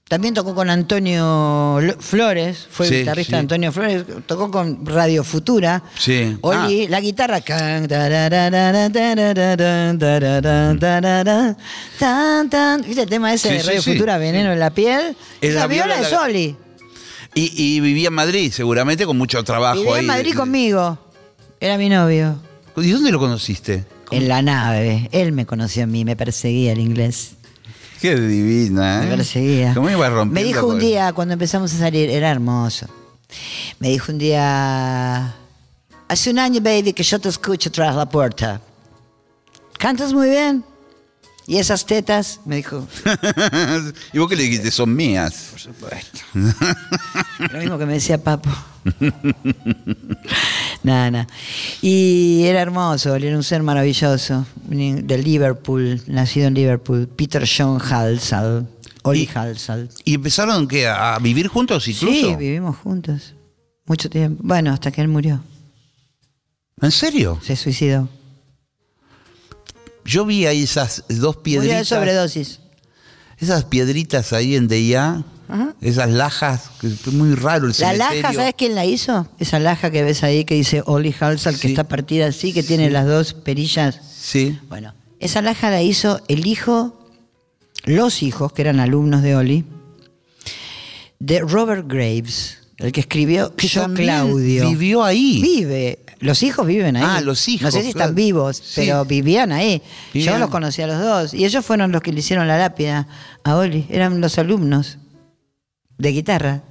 También tocó con Antonio Lo- Flores, fue Sí, guitarrista sí. de Antonio Flores, tocó con Radio Futura. Sí. Oli, la guitarra. ¿Viste el tema ese Sí, de Radio sí. Futura, Veneno en la piel? Es Esa la viola viola es la- Oli. Y, y vivía en Madrid, seguramente, con mucho trabajo Vivía ahí. en Madrid de- conmigo. Era mi novio. ¿Y dónde lo conociste? En la nave. Él me conoció a mí, me perseguía el inglés. Qué divina, ¿eh? Me perseguía. ¿Cómo iba rompiendo? Me dijo un día, cuando empezamos a salir, era hermoso. Me dijo un día, hace un año, baby, que yo te escucho tras la puerta. ¿Cantas muy bien? ¿Y esas tetas? Me dijo, ¿Y vos qué le dijiste? Son mías. por supuesto. Lo mismo que me decía Papo. Nada, nada. Y era hermoso, era un ser maravilloso, de Liverpool, nacido en Liverpool, Peter John Halsall, Oli Y- Halsall. ¿Y empezaron ¿qué, a vivir juntos incluso? Sí, vivimos juntos. Mucho tiempo. Bueno, hasta que él murió. ¿En serio? Se suicidó. Yo vi ahí esas dos Murió de piedritas. sobredosis. Esas piedritas ahí en DIA. Ajá. Esas lajas, que es muy raro el La cementerio. laja, ¿sabes quién la hizo? Esa laja que ves ahí que dice Oli Halsall, que está partida así, que tiene las dos perillas. Sí. Bueno, esa laja la hizo el hijo, los hijos, que eran alumnos de Oli, de Robert Graves, el que escribió Que Yo Claudio. vivió ahí. Vive. Los hijos viven ahí. Ah, los hijos, No sé si claro. están vivos, Sí. pero vivían ahí. Yo los conocí a los dos. Y ellos fueron los que le hicieron la lápida a Oli. Eran los alumnos de guitarra.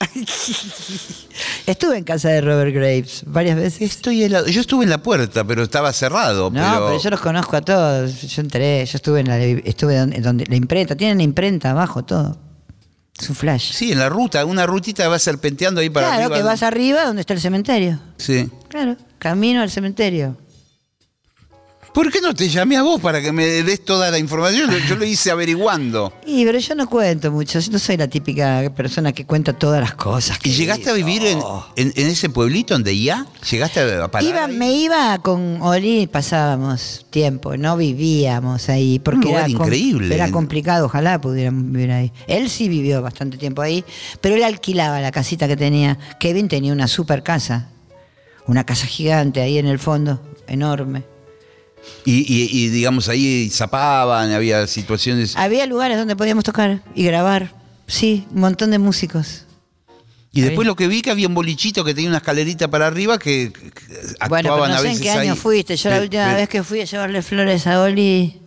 Estuve en casa de Robert Graves varias veces. Estoy helado. Yo estuve en la puerta, pero estaba cerrado. No, pero... pero... yo los conozco a todos. Yo entré, yo estuve en la, estuve donde, donde- la imprenta, tienen la imprenta abajo, todo. Es un flash. Sí, en la ruta, una rutita va serpenteando ahí para claro, arriba. que vas arriba donde está el cementerio. Sí. Claro, camino al cementerio. ¿Por qué no te llamé a vos para que me des toda la información? Yo, lo hice averiguando. Y pero yo no cuento mucho, yo no soy la típica persona que cuenta todas las cosas. que ¿Y llegaste a vivir en, en- en ese pueblito en DIA? ¿Llegaste a parar Iba, ahí? me iba con Oli, pasábamos tiempo, no vivíamos ahí, porque Un lugar era, increíble. era complicado, ojalá pudiéramos vivir ahí. Él sí vivió bastante tiempo ahí, pero él alquilaba la casita que tenía. Kevin tenía una super casa, una casa gigante ahí en el fondo, enorme. Y, y- y, digamos, ahí zapaban, había situaciones. Había lugares donde podíamos tocar y grabar, sí, un montón de músicos. Y después lo que vi que había un bolichito que tenía una escalerita para arriba que, que actuaban Bueno, pero no a sé veces en qué año ahí. fuiste. Yo la última pe- vez que fui a llevarle flores a Oli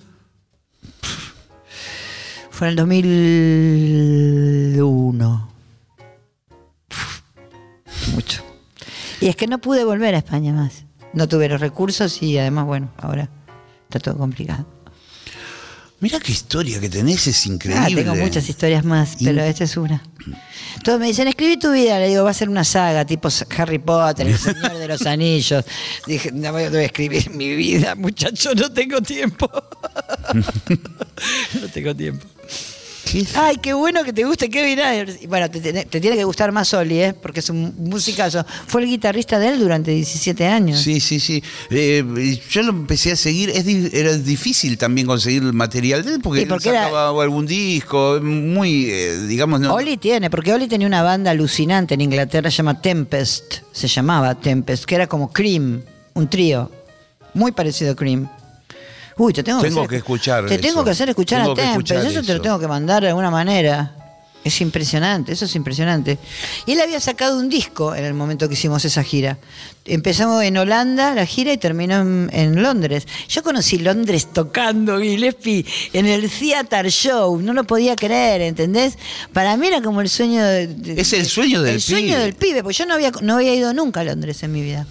fue en el 2001. Mucho. Y es que no pude volver a España más. No tuve los recursos y además, bueno, ahora está todo complicado. Mirá qué historia que tenés, es Ah, increíble. tengo muchas historias más, pero esta es una. Todos me dicen, escribí tu vida. Le digo, va a ser una saga, tipo Harry Potter, El Señor de los Anillos. Dije, no voy a escribir mi vida, muchacho, no tengo tiempo. no tengo tiempo. Ay, qué bueno que te guste Kevin Ayers. Bueno, te, te- te tiene que gustar más Oli, ¿eh? porque es un musicazo. Fue el guitarrista de él durante 17 años. Sí, sí, sí. Eh, yo lo empecé a seguir. Es era difícil también conseguir el material de él porque, él era- sacaba algún disco, muy, eh, digamos, no. Oli tiene, porque Oli tenía una banda alucinante en Inglaterra, se llama Tempest, se llamaba Tempest, que era como Cream, un trío, muy parecido a Cream. Uy, te tengo, Tengo hacer- que escuchar Te eso. tengo que hacer escuchar Tengo a que escuchar eso, te lo tengo que mandar de alguna manera. Es impresionante, eso es impresionante. Y él había sacado un disco en el momento que hicimos esa gira. Empezamos en Holanda la gira y terminó en, en Londres. Yo conocí Londres tocando Gillespie en el Theater Show, no lo podía creer, ¿entendés? Para mí era como el sueño de, de- Es el sueño del el sueño pibe. del pibe, porque yo no había, no había ido nunca a Londres en mi vida.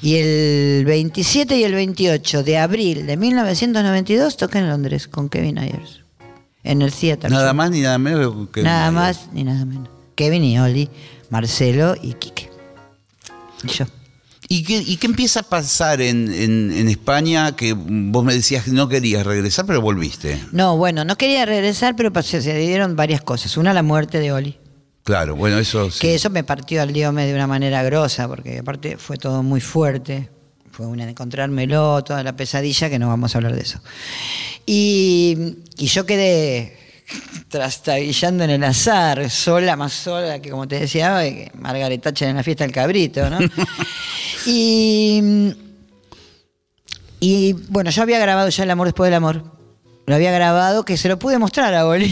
Y el 27 y el 28 de abril de 1992 toqué en Londres con Kevin Ayers. En el Theater Nada más ni nada menos que. Nada más ni nada menos. Kevin y Oli, Marcelo y Quique. Y yo. ¿Y qué, y qué empieza a pasar en, en- en España que vos me decías que no querías regresar, pero volviste? No, bueno, no quería regresar, pero pasé- se dieron varias cosas. Una, la muerte de Oli. Claro, bueno, eso sí. Que eso me partió al diome de una manera grosa, porque aparte fue todo muy fuerte. Fue una de encontrármelo, toda la pesadilla, que no vamos a hablar de eso. Y, y yo quedé trastabillando en el azar, sola, más sola que como te decía, Margaret Thatcher en la fiesta del cabrito, ¿no? y, y bueno, yo había grabado ya El amor después del amor. Lo había grabado que se lo pude mostrar a Oli.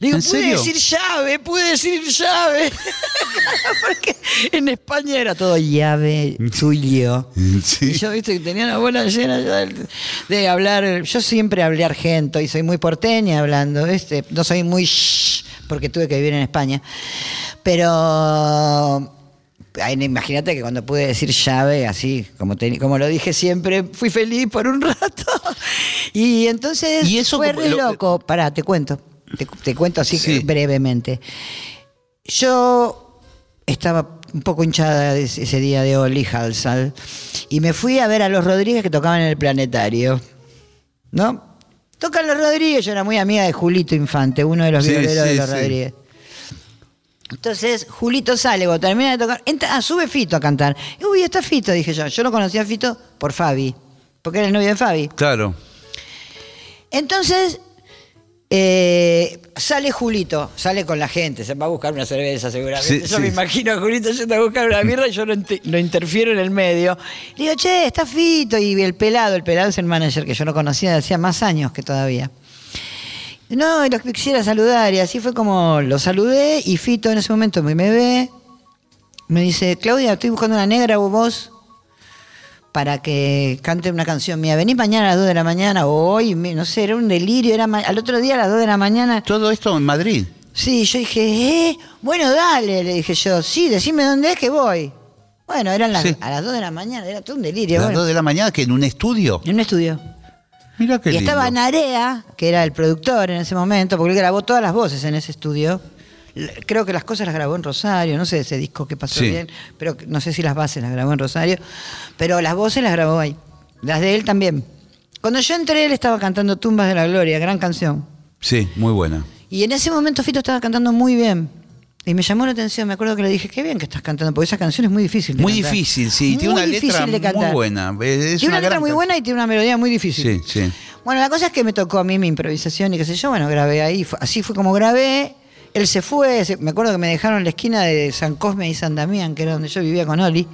Le digo, ¿En pude serio? decir llave, pude decir llave. Porque en España era todo llave, suyo. Sí. Y yo, viste, que tenía una bola llena de, de hablar. Yo siempre hablé argento y soy muy porteña hablando, ¿viste? No soy muy shh, porque tuve que vivir en España. Pero Imagínate que cuando pude decir llave, así, como, te- como lo dije siempre, fui feliz por un rato. Y entonces Y eso fue re lo- loco. Pará, te cuento. Te, te cuento así Sí. brevemente. Yo estaba un poco hinchada ese día de Oli Halsal y me fui a ver a los Rodríguez que tocaban en el planetario. ¿No? Tocan los Rodríguez, yo era muy amiga de Julito Infante, uno de los Sí, violeros de los. Rodríguez. Entonces, Julito sale, cuando termina de tocar, entra, ah, sube Fito a cantar. Y, Uy, está Fito, dije yo. Yo lo conocía a Fito por Fabi, porque era el novio de Fabi. Claro. Entonces, eh, sale Julito, sale con la gente, se va a buscar una cerveza seguramente. Sí, yo sí. me imagino a Julito yendo a buscar una birra y yo lo interfiero en el medio. Le digo, che, está Fito. Y el pelado, el pelado es el manager que yo no conocía de hacía más años que todavía. No, y los quisiera saludar. Y así fue como lo saludé y Fito en ese momento me, me ve. Me dice, Claudia, estoy buscando una negra o vos para que cante una canción mía. Venís mañana a las 2 de la mañana o hoy, no sé, era un delirio. Era al otro día a las 2 de la mañana. Todo esto en Madrid. Sí, yo dije, ¿eh? Bueno, dale, le dije yo. Sí, decime dónde es que voy. Bueno, eran las, Sí. a las 2 de la mañana, era todo un A delirio. las bueno. 2 de la mañana, que en un estudio. en un estudio. Mira qué y lindo. estaba Narea, que era el productor en ese momento, porque él grabó todas las voces en ese estudio. Creo que las cosas las grabó en Rosario, no sé ese disco que pasó Sí. bien, pero no sé si las bases las grabó en Rosario, pero las voces las grabó ahí. Las de él también. Cuando yo entré, él estaba cantando Tumbas de la Gloria, gran canción. Sí, muy buena. Y en ese momento Fito estaba cantando muy bien. Y me llamó la atención, me acuerdo que le dije, qué bien que estás cantando, porque esa canción es muy difícil. de Muy cantar. difícil, sí. Tiene Muy una letra muy buena. Es tiene una, letra muy buena y tiene una melodía muy difícil. Sí, sí. Bueno, la cosa es que me tocó a mí mi improvisación y qué sé yo, bueno, grabé ahí, así fue como grabé. Él se fue, se- me acuerdo que me dejaron en la esquina de San Cosme y San Damián, que era donde yo vivía con Oli.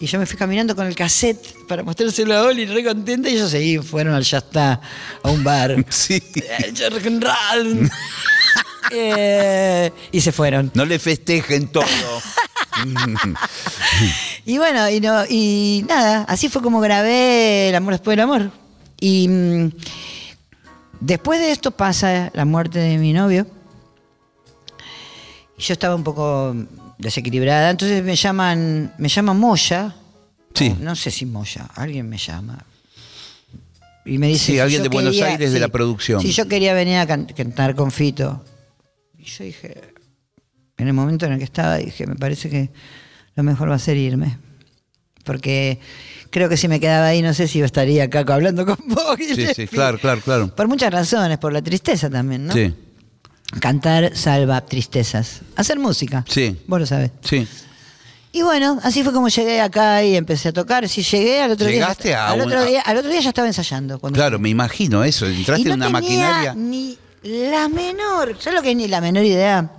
Y yo me fui caminando con el cassette para mostrárselo a Oli, re contenta, y ellos seguí, fueron al Ya está, a un bar. Sí. Eh, y se fueron. No le festejen todo. Y bueno, y, no, y nada, así fue como grabé El amor después del amor. Y mm, después de esto pasa la muerte de mi novio. Y yo estaba un poco desequilibrada, entonces me llaman, me llama Moya. Sí. No sé si Moya, alguien me llama. Y me dice Sí, alguien de Buenos Aires de la producción. Si yo quería venir a can- cantar con Fito. Y yo dije, en el momento en el que estaba, dije, me parece que lo mejor va a ser irme. Porque creo que si me quedaba ahí, no sé si yo estaría acá hablando con vos. Sí, sí, claro, claro, claro. Por muchas razones, por la tristeza también, ¿no? Sí, Cantar salva tristezas. Hacer música. Sí. Vos lo sabés. sí. Y bueno, así fue como llegué acá y empecé a tocar. Si llegué al otro Llegaste día. a al, otro día al otro día ya estaba ensayando. cuando Claro, me imagino eso. Entraste y no en una tenía maquinaria. Ni la menor, ¿sabes lo que es ni la menor idea?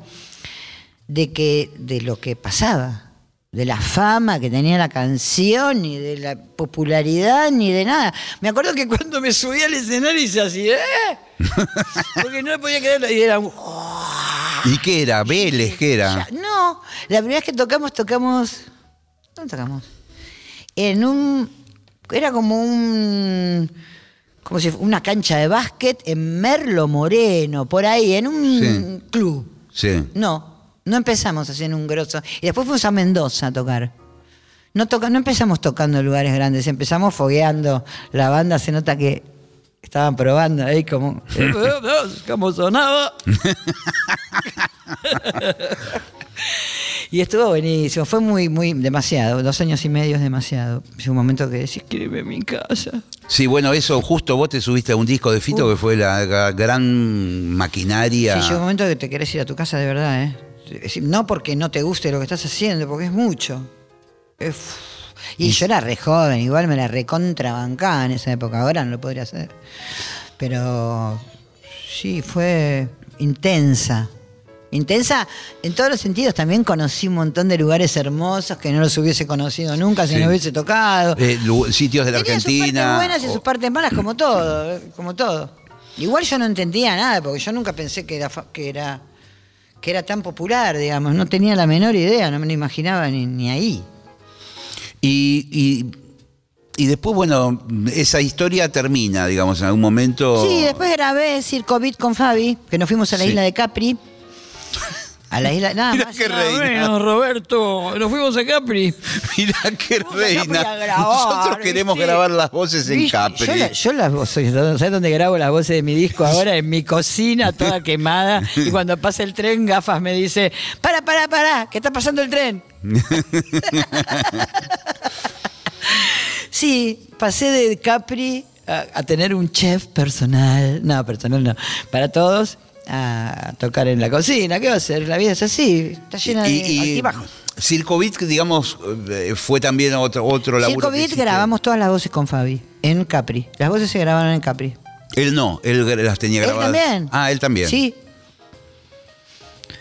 De que, de lo que pasaba. De la fama que tenía la canción, ni de la popularidad, ni de nada. Me acuerdo que cuando me subí al escenario hice así, ¿eh? Porque no me podía creer. Y era un. ¿Y qué era? Vélez, ¿qué era? No, la primera vez que tocamos, tocamos. ¿Dónde tocamos? En un. Era como un. Como si una cancha de básquet en Merlo Moreno, por ahí, en un Sí. club. Sí. No, no empezamos así en un grosso. Y después fuimos a Mendoza a tocar. No, toca, no empezamos tocando en lugares grandes, empezamos fogueando. La banda se nota que estaban probando ahí como. ¿Cómo sonaba? y estuvo buenísimo, fue muy, muy, demasiado. Dos años y medio es demasiado. Es un momento que decís, quiero a mi casa. Sí, bueno, eso justo vos te subiste a un disco de Fito que fue la, gran maquinaria. Sí, un momento que te querés ir a tu casa de verdad, ¿eh? No porque no te guste lo que estás haciendo, porque es mucho. Es- Y yo era re joven, igual me la recontrabancaba en esa época, ahora no lo podría hacer. Pero sí, fue intensa. Intensa en todos los sentidos. También conocí un montón de lugares hermosos que no los hubiese conocido nunca si Sí. no hubiese tocado. Eh, sitios de la Tenía Argentina. sus partes buenas y o- sus partes malas, como todo, como todo. Igual yo no entendía nada, porque yo nunca pensé que era, que era, que era tan popular, digamos. No tenía la menor idea, no me lo imaginaba ni, ni ahí. Y, y, y después, bueno, esa historia termina, digamos, en algún momento. Sí, después grabé Circo Beat con Fabi, que nos fuimos a la Sí. isla de Capri. A la isla, nada Mirá más. qué reina. bueno, Roberto, nos fuimos a Capri. Mirá qué Vamos a Capri reina. a grabar, Nosotros queremos ¿viste? grabar las voces en ¿Viste? Capri. Yo, la- yo las voces, ¿sabes dónde grabo las voces de mi disco ahora? En mi cocina, toda quemada. Y cuando pasa el tren, gafas me dice, para, para, para, que está pasando el tren. sí, pasé de Capri a, a tener un chef personal, no, personal no, para todos, a tocar en la cocina. ¿Qué va a hacer? La vida es así, está llena de y, y altibajos. Circovit, digamos, eh, fue también otro, otro laburo. Circo que Beat hiciste. grabamos todas las voces con Fabi, en Capri. Las voces se grabaron en Capri. Él no, él las tenía Él grabadas. también. Ah, él también. Sí,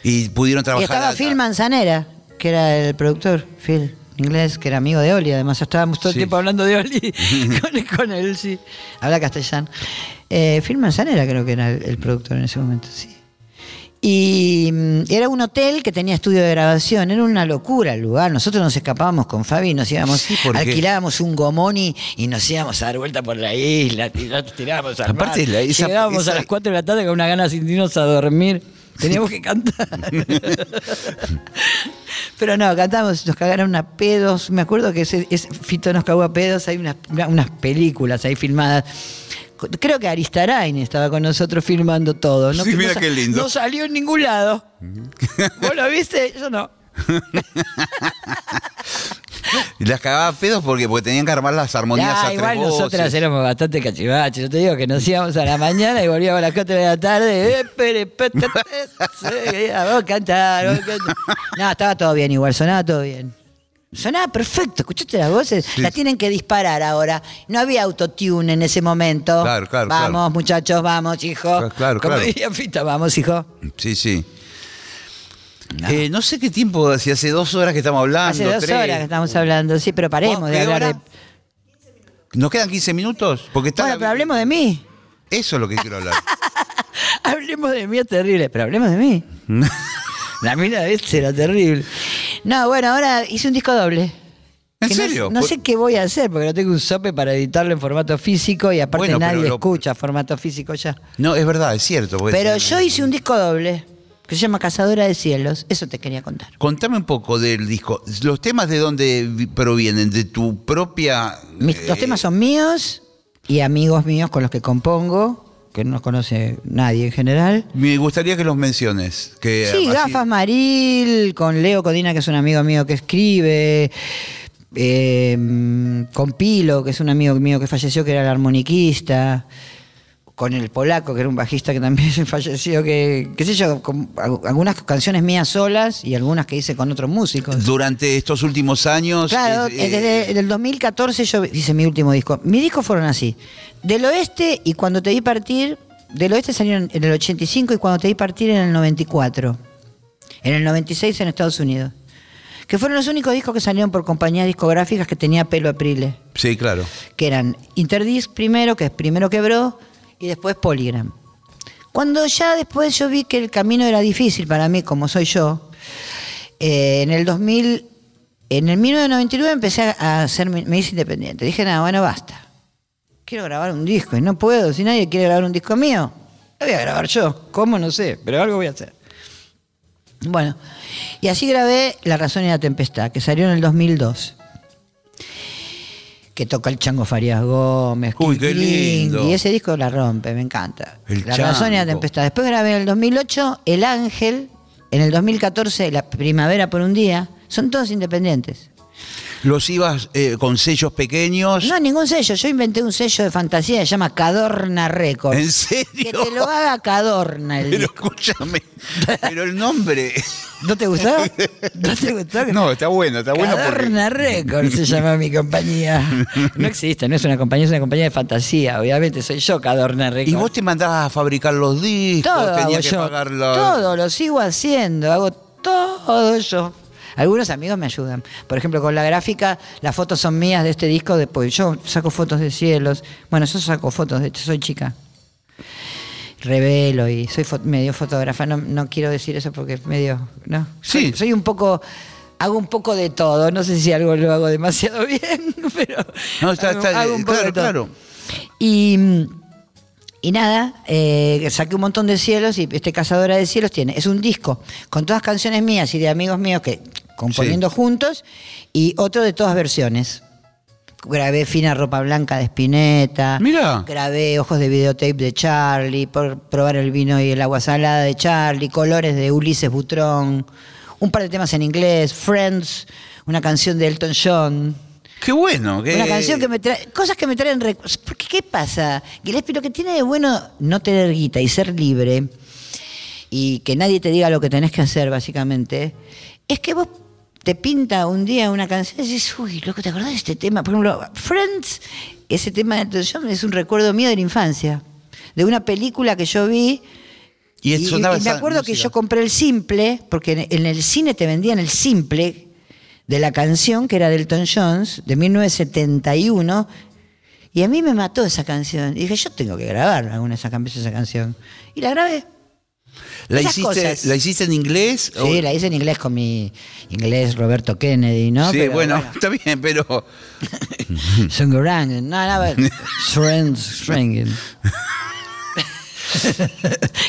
Y pudieron y trabajar. estaba a- Phil Manzanera, que era el productor, Phil, inglés, que era amigo de Oli, además estábamos todo el tiempo hablando de Oli con, con él, sí. Habla castellano. Eh, Phil Manzanera creo que era el, el productor en ese momento, sí. Y mm, era un hotel que tenía estudio de grabación, era una locura el lugar. Nosotros nos escapábamos con Fabi, nos íbamos, Sí, alquilábamos un gomoni y nos íbamos a dar vuelta por la isla, nos tirábamos al Aparte, mar. la- esa- Llegábamos esa- a las 4 de la tarde con una ganas sin irnos a dormir. Teníamos que cantar. Pero no, cantamos, nos cagaron a pedos. Me acuerdo que ese, ese Fito nos cagó a pedos. Hay unas, unas películas ahí filmadas. Creo que Aristarain estaba con nosotros filmando todo. No, Sí, Que mira qué lindo. No salió en ningún lado. ¿Vos lo viste? Yo no. Y las cagaba pedos porque, porque tenían que armar las armonías a tres igual voces. nosotras éramos bastante cachivaches. Yo te digo que nos íbamos a la mañana y volvíamos a las 4 de la tarde. Eh, vos cantar, vos cantar. No, estaba todo bien igual, sonaba todo bien. Sonaba perfecto, ¿escuchaste las voces? Las tienen que disparar ahora. No había autotune en ese momento. Claro, claro, Vamos, claro. muchachos, vamos, hijo. Claro, claro, Como claro. diría Fita, vamos, hijo. Sí, sí. No. Eh, no sé qué tiempo, si hace dos horas que estamos hablando. Hace dos tres. horas que estamos hablando, sí, pero paremos ¿Vos de hablar hora? de. ¿Nos quedan 15 minutos? Porque está Bueno, la- pero hablemos de mí. Eso es lo que quiero hablar. Hablemos de mí, es terrible, pero hablemos de mí. La mina de este era terrible. No, bueno, ahora hice un disco doble. ¿En Que serio? No, sé qué voy a hacer, porque no tengo un sope para editarlo en formato físico y aparte Bueno, nadie lo- escucha formato físico ya. No, es verdad, es cierto. Pero yo hice un disco doble que se llama Cazadora de Cielos. Eso te quería contar. Contame un poco del disco. ¿Los temas de dónde vi- provienen? ¿De tu propia...? Mis- los eh, temas son míos y amigos míos con los que compongo, que no los conoce nadie en general. Me gustaría que los menciones. Que Sí, así- Gafas Maril, con Leo Codina, que es un amigo mío que escribe, eh, con Pilo, que es un amigo mío que falleció, que era el armoniquista, con el polaco, que era un bajista que también falleció, que, qué sé yo, con al- algunas canciones mías solas y algunas que hice con otros músicos. Durante estos últimos años... Claro, eh, eh, desde el 2014 yo hice mi último disco. Mis discos fueron así. Del oeste y cuando te vi partir, del oeste salieron en el 85 y cuando te vi partir en el 94. En el 96 en Estados Unidos. Que fueron los únicos discos que salieron por compañías discográficas que tenía pelo Aprile. Sí, claro. Que eran Interdisc primero, que primero quebró, y después Polygram. Cuando ya después yo vi que el camino era difícil para mí, como soy yo, eh, en el 2000, en el 1999 empecé a hacer, me hice independiente. Dije, nada, bueno, basta. Quiero grabar un disco y no puedo. Si nadie quiere grabar un disco mío, lo voy a grabar yo. ¿Cómo? No sé, pero algo voy a hacer. Bueno, y así grabé La razón y la tempestad, que salió en el 2002. Que toca el Chango Farías Gómez. Uy, qué lindo. Y ese disco la rompe, me encanta. El la razón y la Chango. tempestad. Después grabé en el 2008 El Ángel, en el 2014 La Primavera por un día. Son todos independientes. ¿Los ibas eh, con sellos pequeños? No, ningún sello. Yo inventé un sello de fantasía que se llama Cadorna Records. ¿En Que serio? te lo haga Cadorna el Pero disco. escúchame, pero el nombre... ¿No te gustó? ¿No te gustó? No, está bueno, está bueno porque... Cadorna Records se llama mi compañía. No existe, no es una compañía, es una compañía de fantasía. Obviamente soy yo Cadorna Records. Y vos te mandabas a fabricar los discos, todo hago tenías que yo. pagar los... Todo, lo sigo haciendo. Hago todo yo. Algunos amigos me ayudan. Por ejemplo, con la gráfica, las fotos son mías de este disco. Después yo saco fotos de cielos. Bueno, yo saco fotos, de hecho, soy chica. Revelo y soy fo- medio fotógrafa. No, no quiero decir eso porque es medio. ¿no? Sí. Soy, soy un poco. Hago un poco de todo. No sé si algo lo hago demasiado bien, pero. No, está, hago- está- hago un poco claro, de todo. claro. Y, Y nada, eh, saqué un montón de cielos y este Cazadora de Cielos tiene, es un disco con todas canciones mías y de amigos míos que componiendo juntos y otro de todas versiones. Grabé Fina Ropa Blanca de Spinetta. Mira. Grabé Ojos de Videotape de Charlie, por probar el vino y el agua salada de Charlie, Colores de Ulises Butrón, un par de temas en inglés, Friends, una canción de Elton John. Qué bueno. qué- Una canción que me trae. Cosas que me traen. Porque, ¿qué pasa? Gillespie, lo que tiene de bueno no tener guita y ser libre y que nadie te diga lo que tenés que hacer, básicamente, es que vos te pinta un día una canción y dices, uy, loco, ¿te acordás de este tema? Por ejemplo, Friends, ese tema de Elton John es un recuerdo mío de la infancia, de una película que yo vi. Y, Y, sonaba y me acuerdo que yo compré el simple, porque en, en el cine te vendían el simple de la canción que era de Elton Jones, de 1971, y a mí me mató esa canción. Y dije, yo tengo que grabar alguna de esas can- esa canción. Y la grabé. ¿La esas hiciste, cosas. ¿La hiciste en inglés? o- Sí, la hice en inglés con mi inglés Roberto Kennedy, ¿no? Sí, Pero bueno, está bien, pero. Sungarangen, no, no, Friends, Strengen.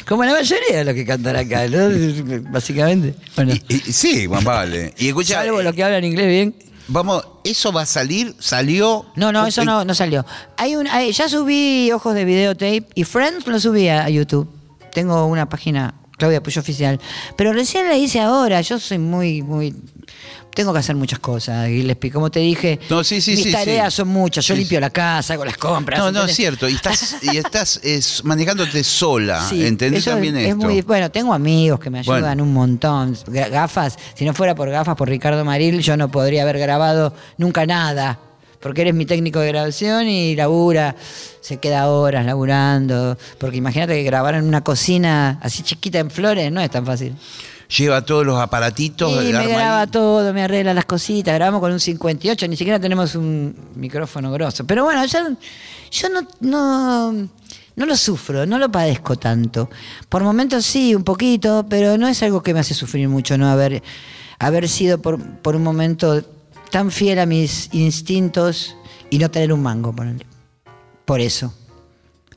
Como la mayoría de los que cantan acá, ¿no? Básicamente. Bueno, y- y- sí, Juan Vale. Y escucha, salvo eh, los que hablan inglés bien. vamos, ¿eso va a salir? ¿Salió? No, no, eso no, no salió. Hay un, hay- ya subí ojos de videotape y Friends lo subí a YouTube. Tengo una página, Claudia Puyo Oficial. Pero recién la hice ahora. Yo soy muy, muy. Tengo que hacer muchas cosas, Gillespie. Como te dije, No, sí, sí, mis sí, tareas son muchas. Yo limpio la casa, hago las compras. No, no, es cierto. Y estás, y estás es, manejándote sola. ¿Entendés eso también es esto? muy- bueno, tengo amigos que me ayudan Bueno. un montón. Ga- Gafas, si no fuera por gafas, por Ricardo Maril, yo no podría haber grabado nunca nada. Porque eres mi técnico de grabación y labura, se queda horas laburando. Porque imagínate que grabar en una cocina así chiquita en Flores no es tan fácil. Lleva todos los aparatitos. Del me graba ahí. todo, me arregla las cositas, grabamos con un 58, ni siquiera tenemos un micrófono grosso. Pero bueno, yo, yo no, no, no lo sufro, no lo padezco tanto. Por momentos sí, un poquito, pero no es algo que me hace sufrir mucho, ¿no? Haber, haber sido por, por un momento tan fiel a mis instintos y no tener un mango, ponele. Por eso.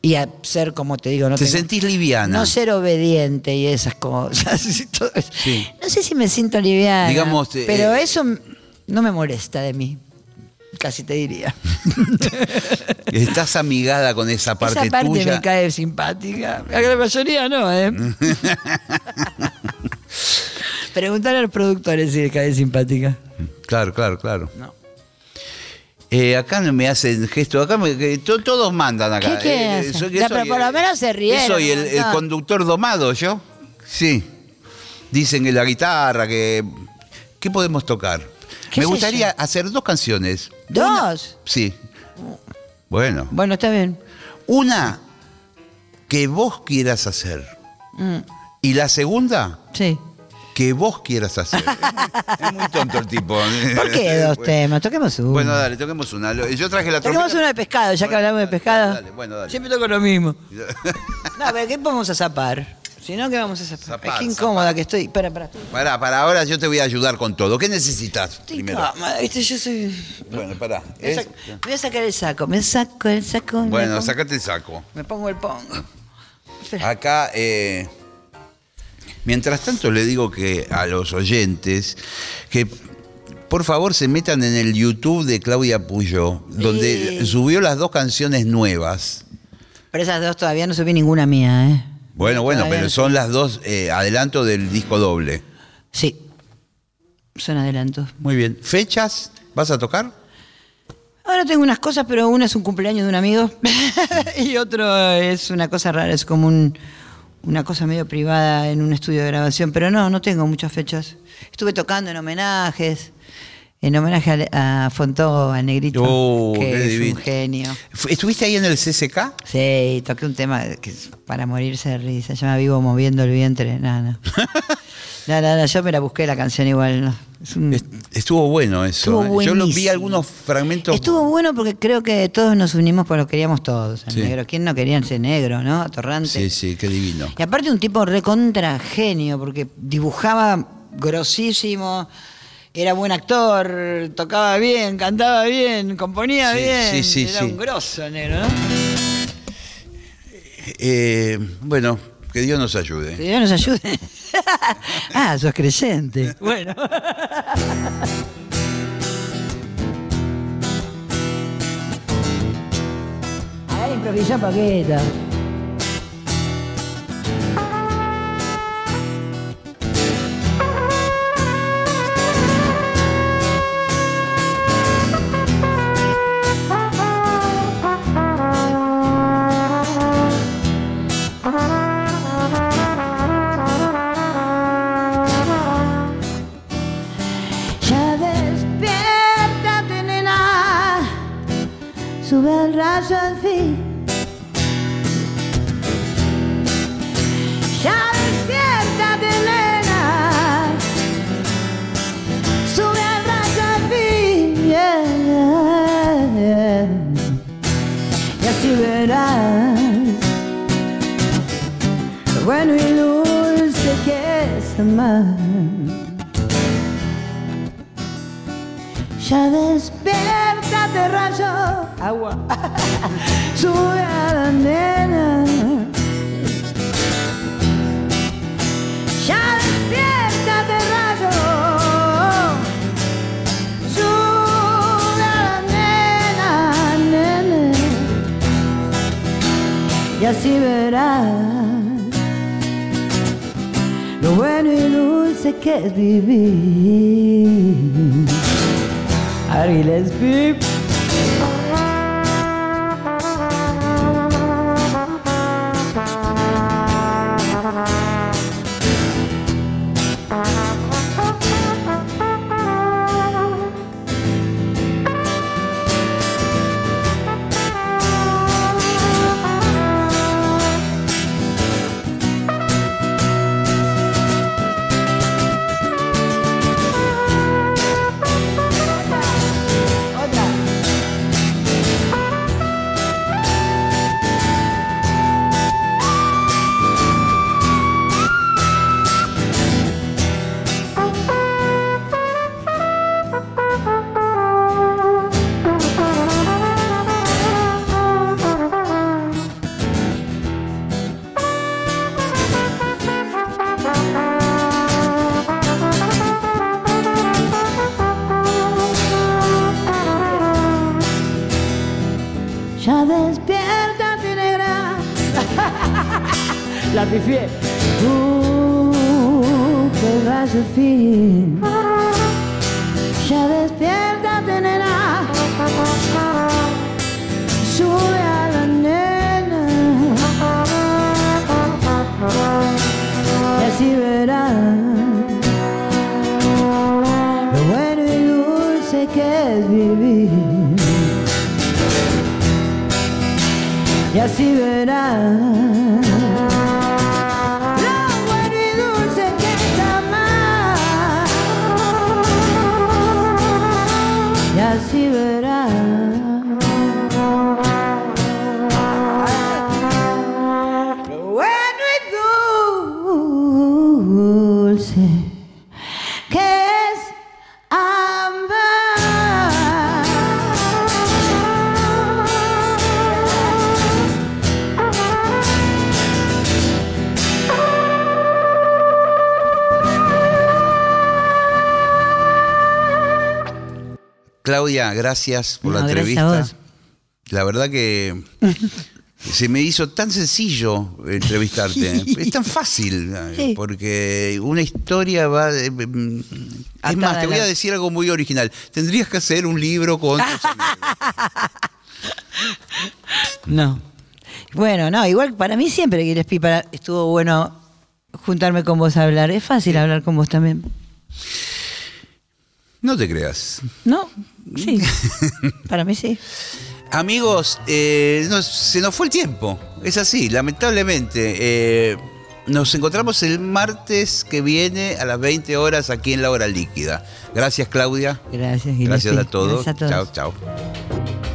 Y a ser, como te digo, no Te tengo- sentís liviana. no ser obediente y esas cosas. y todo eso. Sí. No sé si me siento liviana. Digamos, eh, pero eh, eso no me molesta de mí. Casi te diría. Estás amigada con esa parte, Esa parte tuya. me cae simpática. A la mayoría no, ¿eh? Preguntar a los productores si le cae simpática. Claro, claro, claro. No. Eh, acá no me hacen gesto, acá me- to- todos mandan acá. ¿Qué quieren Eh, hacer? soy- pero por lo eh, menos se rieron Soy el, conductor domado, ¿yo? Sí. Dicen que la guitarra, que... ¿Qué podemos tocar? ¿Qué Me gustaría yo? hacer dos canciones. ¿Dos? Una- sí. Bueno. Bueno, está bien. Una que vos quieras hacer. Mm, Y la segunda, sí. Que vos quieras hacer. es muy tonto el tipo. ¿Por qué dos Bueno. temas? Toquemos uno. Bueno, dale, toquemos una. Yo traje la Toquemos trompeta. uno de pescado, ya que hablamos de pescado. dale, bueno, dale. Siempre toco lo mismo. No, pero ¿qué vamos a zapar? Si no, ¿qué vamos a zapar? Zapar, Ay, qué incómoda que estoy. Espera, espera. Estoy, Pará, para ahora yo te voy a ayudar con todo. ¿Qué necesitas primero? Yo soy... Bueno, pará. Me voy, a Es- sac- me voy a sacar el saco. Me saco el saco. Bueno, pongo- sacate el saco. Me pongo el pongo. Espera. Acá, eh, mientras tanto le digo que a los oyentes que por favor se metan en el YouTube de Claudia Puyo, donde Sí. subió las dos canciones nuevas. Pero esas dos todavía no subí ninguna mía, ¿eh? Bueno, bueno, pero no son las dos eh, adelanto del disco doble. Sí. Son adelantos. Muy bien. ¿Fechas? ¿Vas a tocar? Ahora tengo unas cosas, pero una es un cumpleaños de un amigo y otro es una cosa rara, es como un- una cosa medio privada en un estudio de grabación, pero no, no tengo muchas fechas. Estuve tocando en homenajes, en homenaje a, a Fontó, a Negrito, Oh, que es divino. un genio. ¿Estuviste ahí en el CCK? Sí, toqué un tema que es para morirse de risa, se llama Vivo moviendo el vientre, nada, no. No, no, no, yo me la busqué la canción igual, no. Es un- Est- Estuvo bueno eso. Estuvo ¿eh? Yo lo vi algunos fragmentos. Estuvo bueno porque creo que todos nos unimos por lo que queríamos todos. El Sí. negro. ¿Quién no quería ser negro, no? Torrante. Sí, sí, qué divino. Y aparte un tipo recontra genio, porque dibujaba grosísimo, era buen actor, tocaba bien, cantaba bien, componía Sí, bien. sí, sí, era un grosso negro, ¿no? Eh, bueno, que Dios nos ayude. Que Dios nos ayude. ah, sos creyente. Bueno. A ver, improvisa poquito. Sube el rayo al fin. Ya despiértate, nena. Sube el rayo al fin. yeah, yeah. Y así verás lo bueno y dulce que es amar. Ya despiértate, rayo. Agua. Sube a la nena. Ya despiértate, rayo. Sube a la nena, nene. Y así verás lo bueno y dulce que es vivir. Ari Lesbi. Gracias por la gracias entrevista. La verdad que se me hizo tan sencillo entrevistarte. es tan fácil, eh, Sí. porque una historia va... de- mm, es Atada más, te voy a decir algo muy original. Tendrías que hacer un libro con... No. Bueno, no, igual para mí siempre Gillespie para, estuvo bueno juntarme con vos a hablar. Es fácil hablar con vos también. No te creas. ¿No? Sí. para mí sí. Amigos, eh, nos- se nos fue el tiempo. Es así, lamentablemente. Eh, nos encontramos el martes que viene a las 20 horas aquí en la hora líquida. Gracias, Claudia. Gracias, Gillespie. Gracias a todos. Gracias a todos. Chao, chao.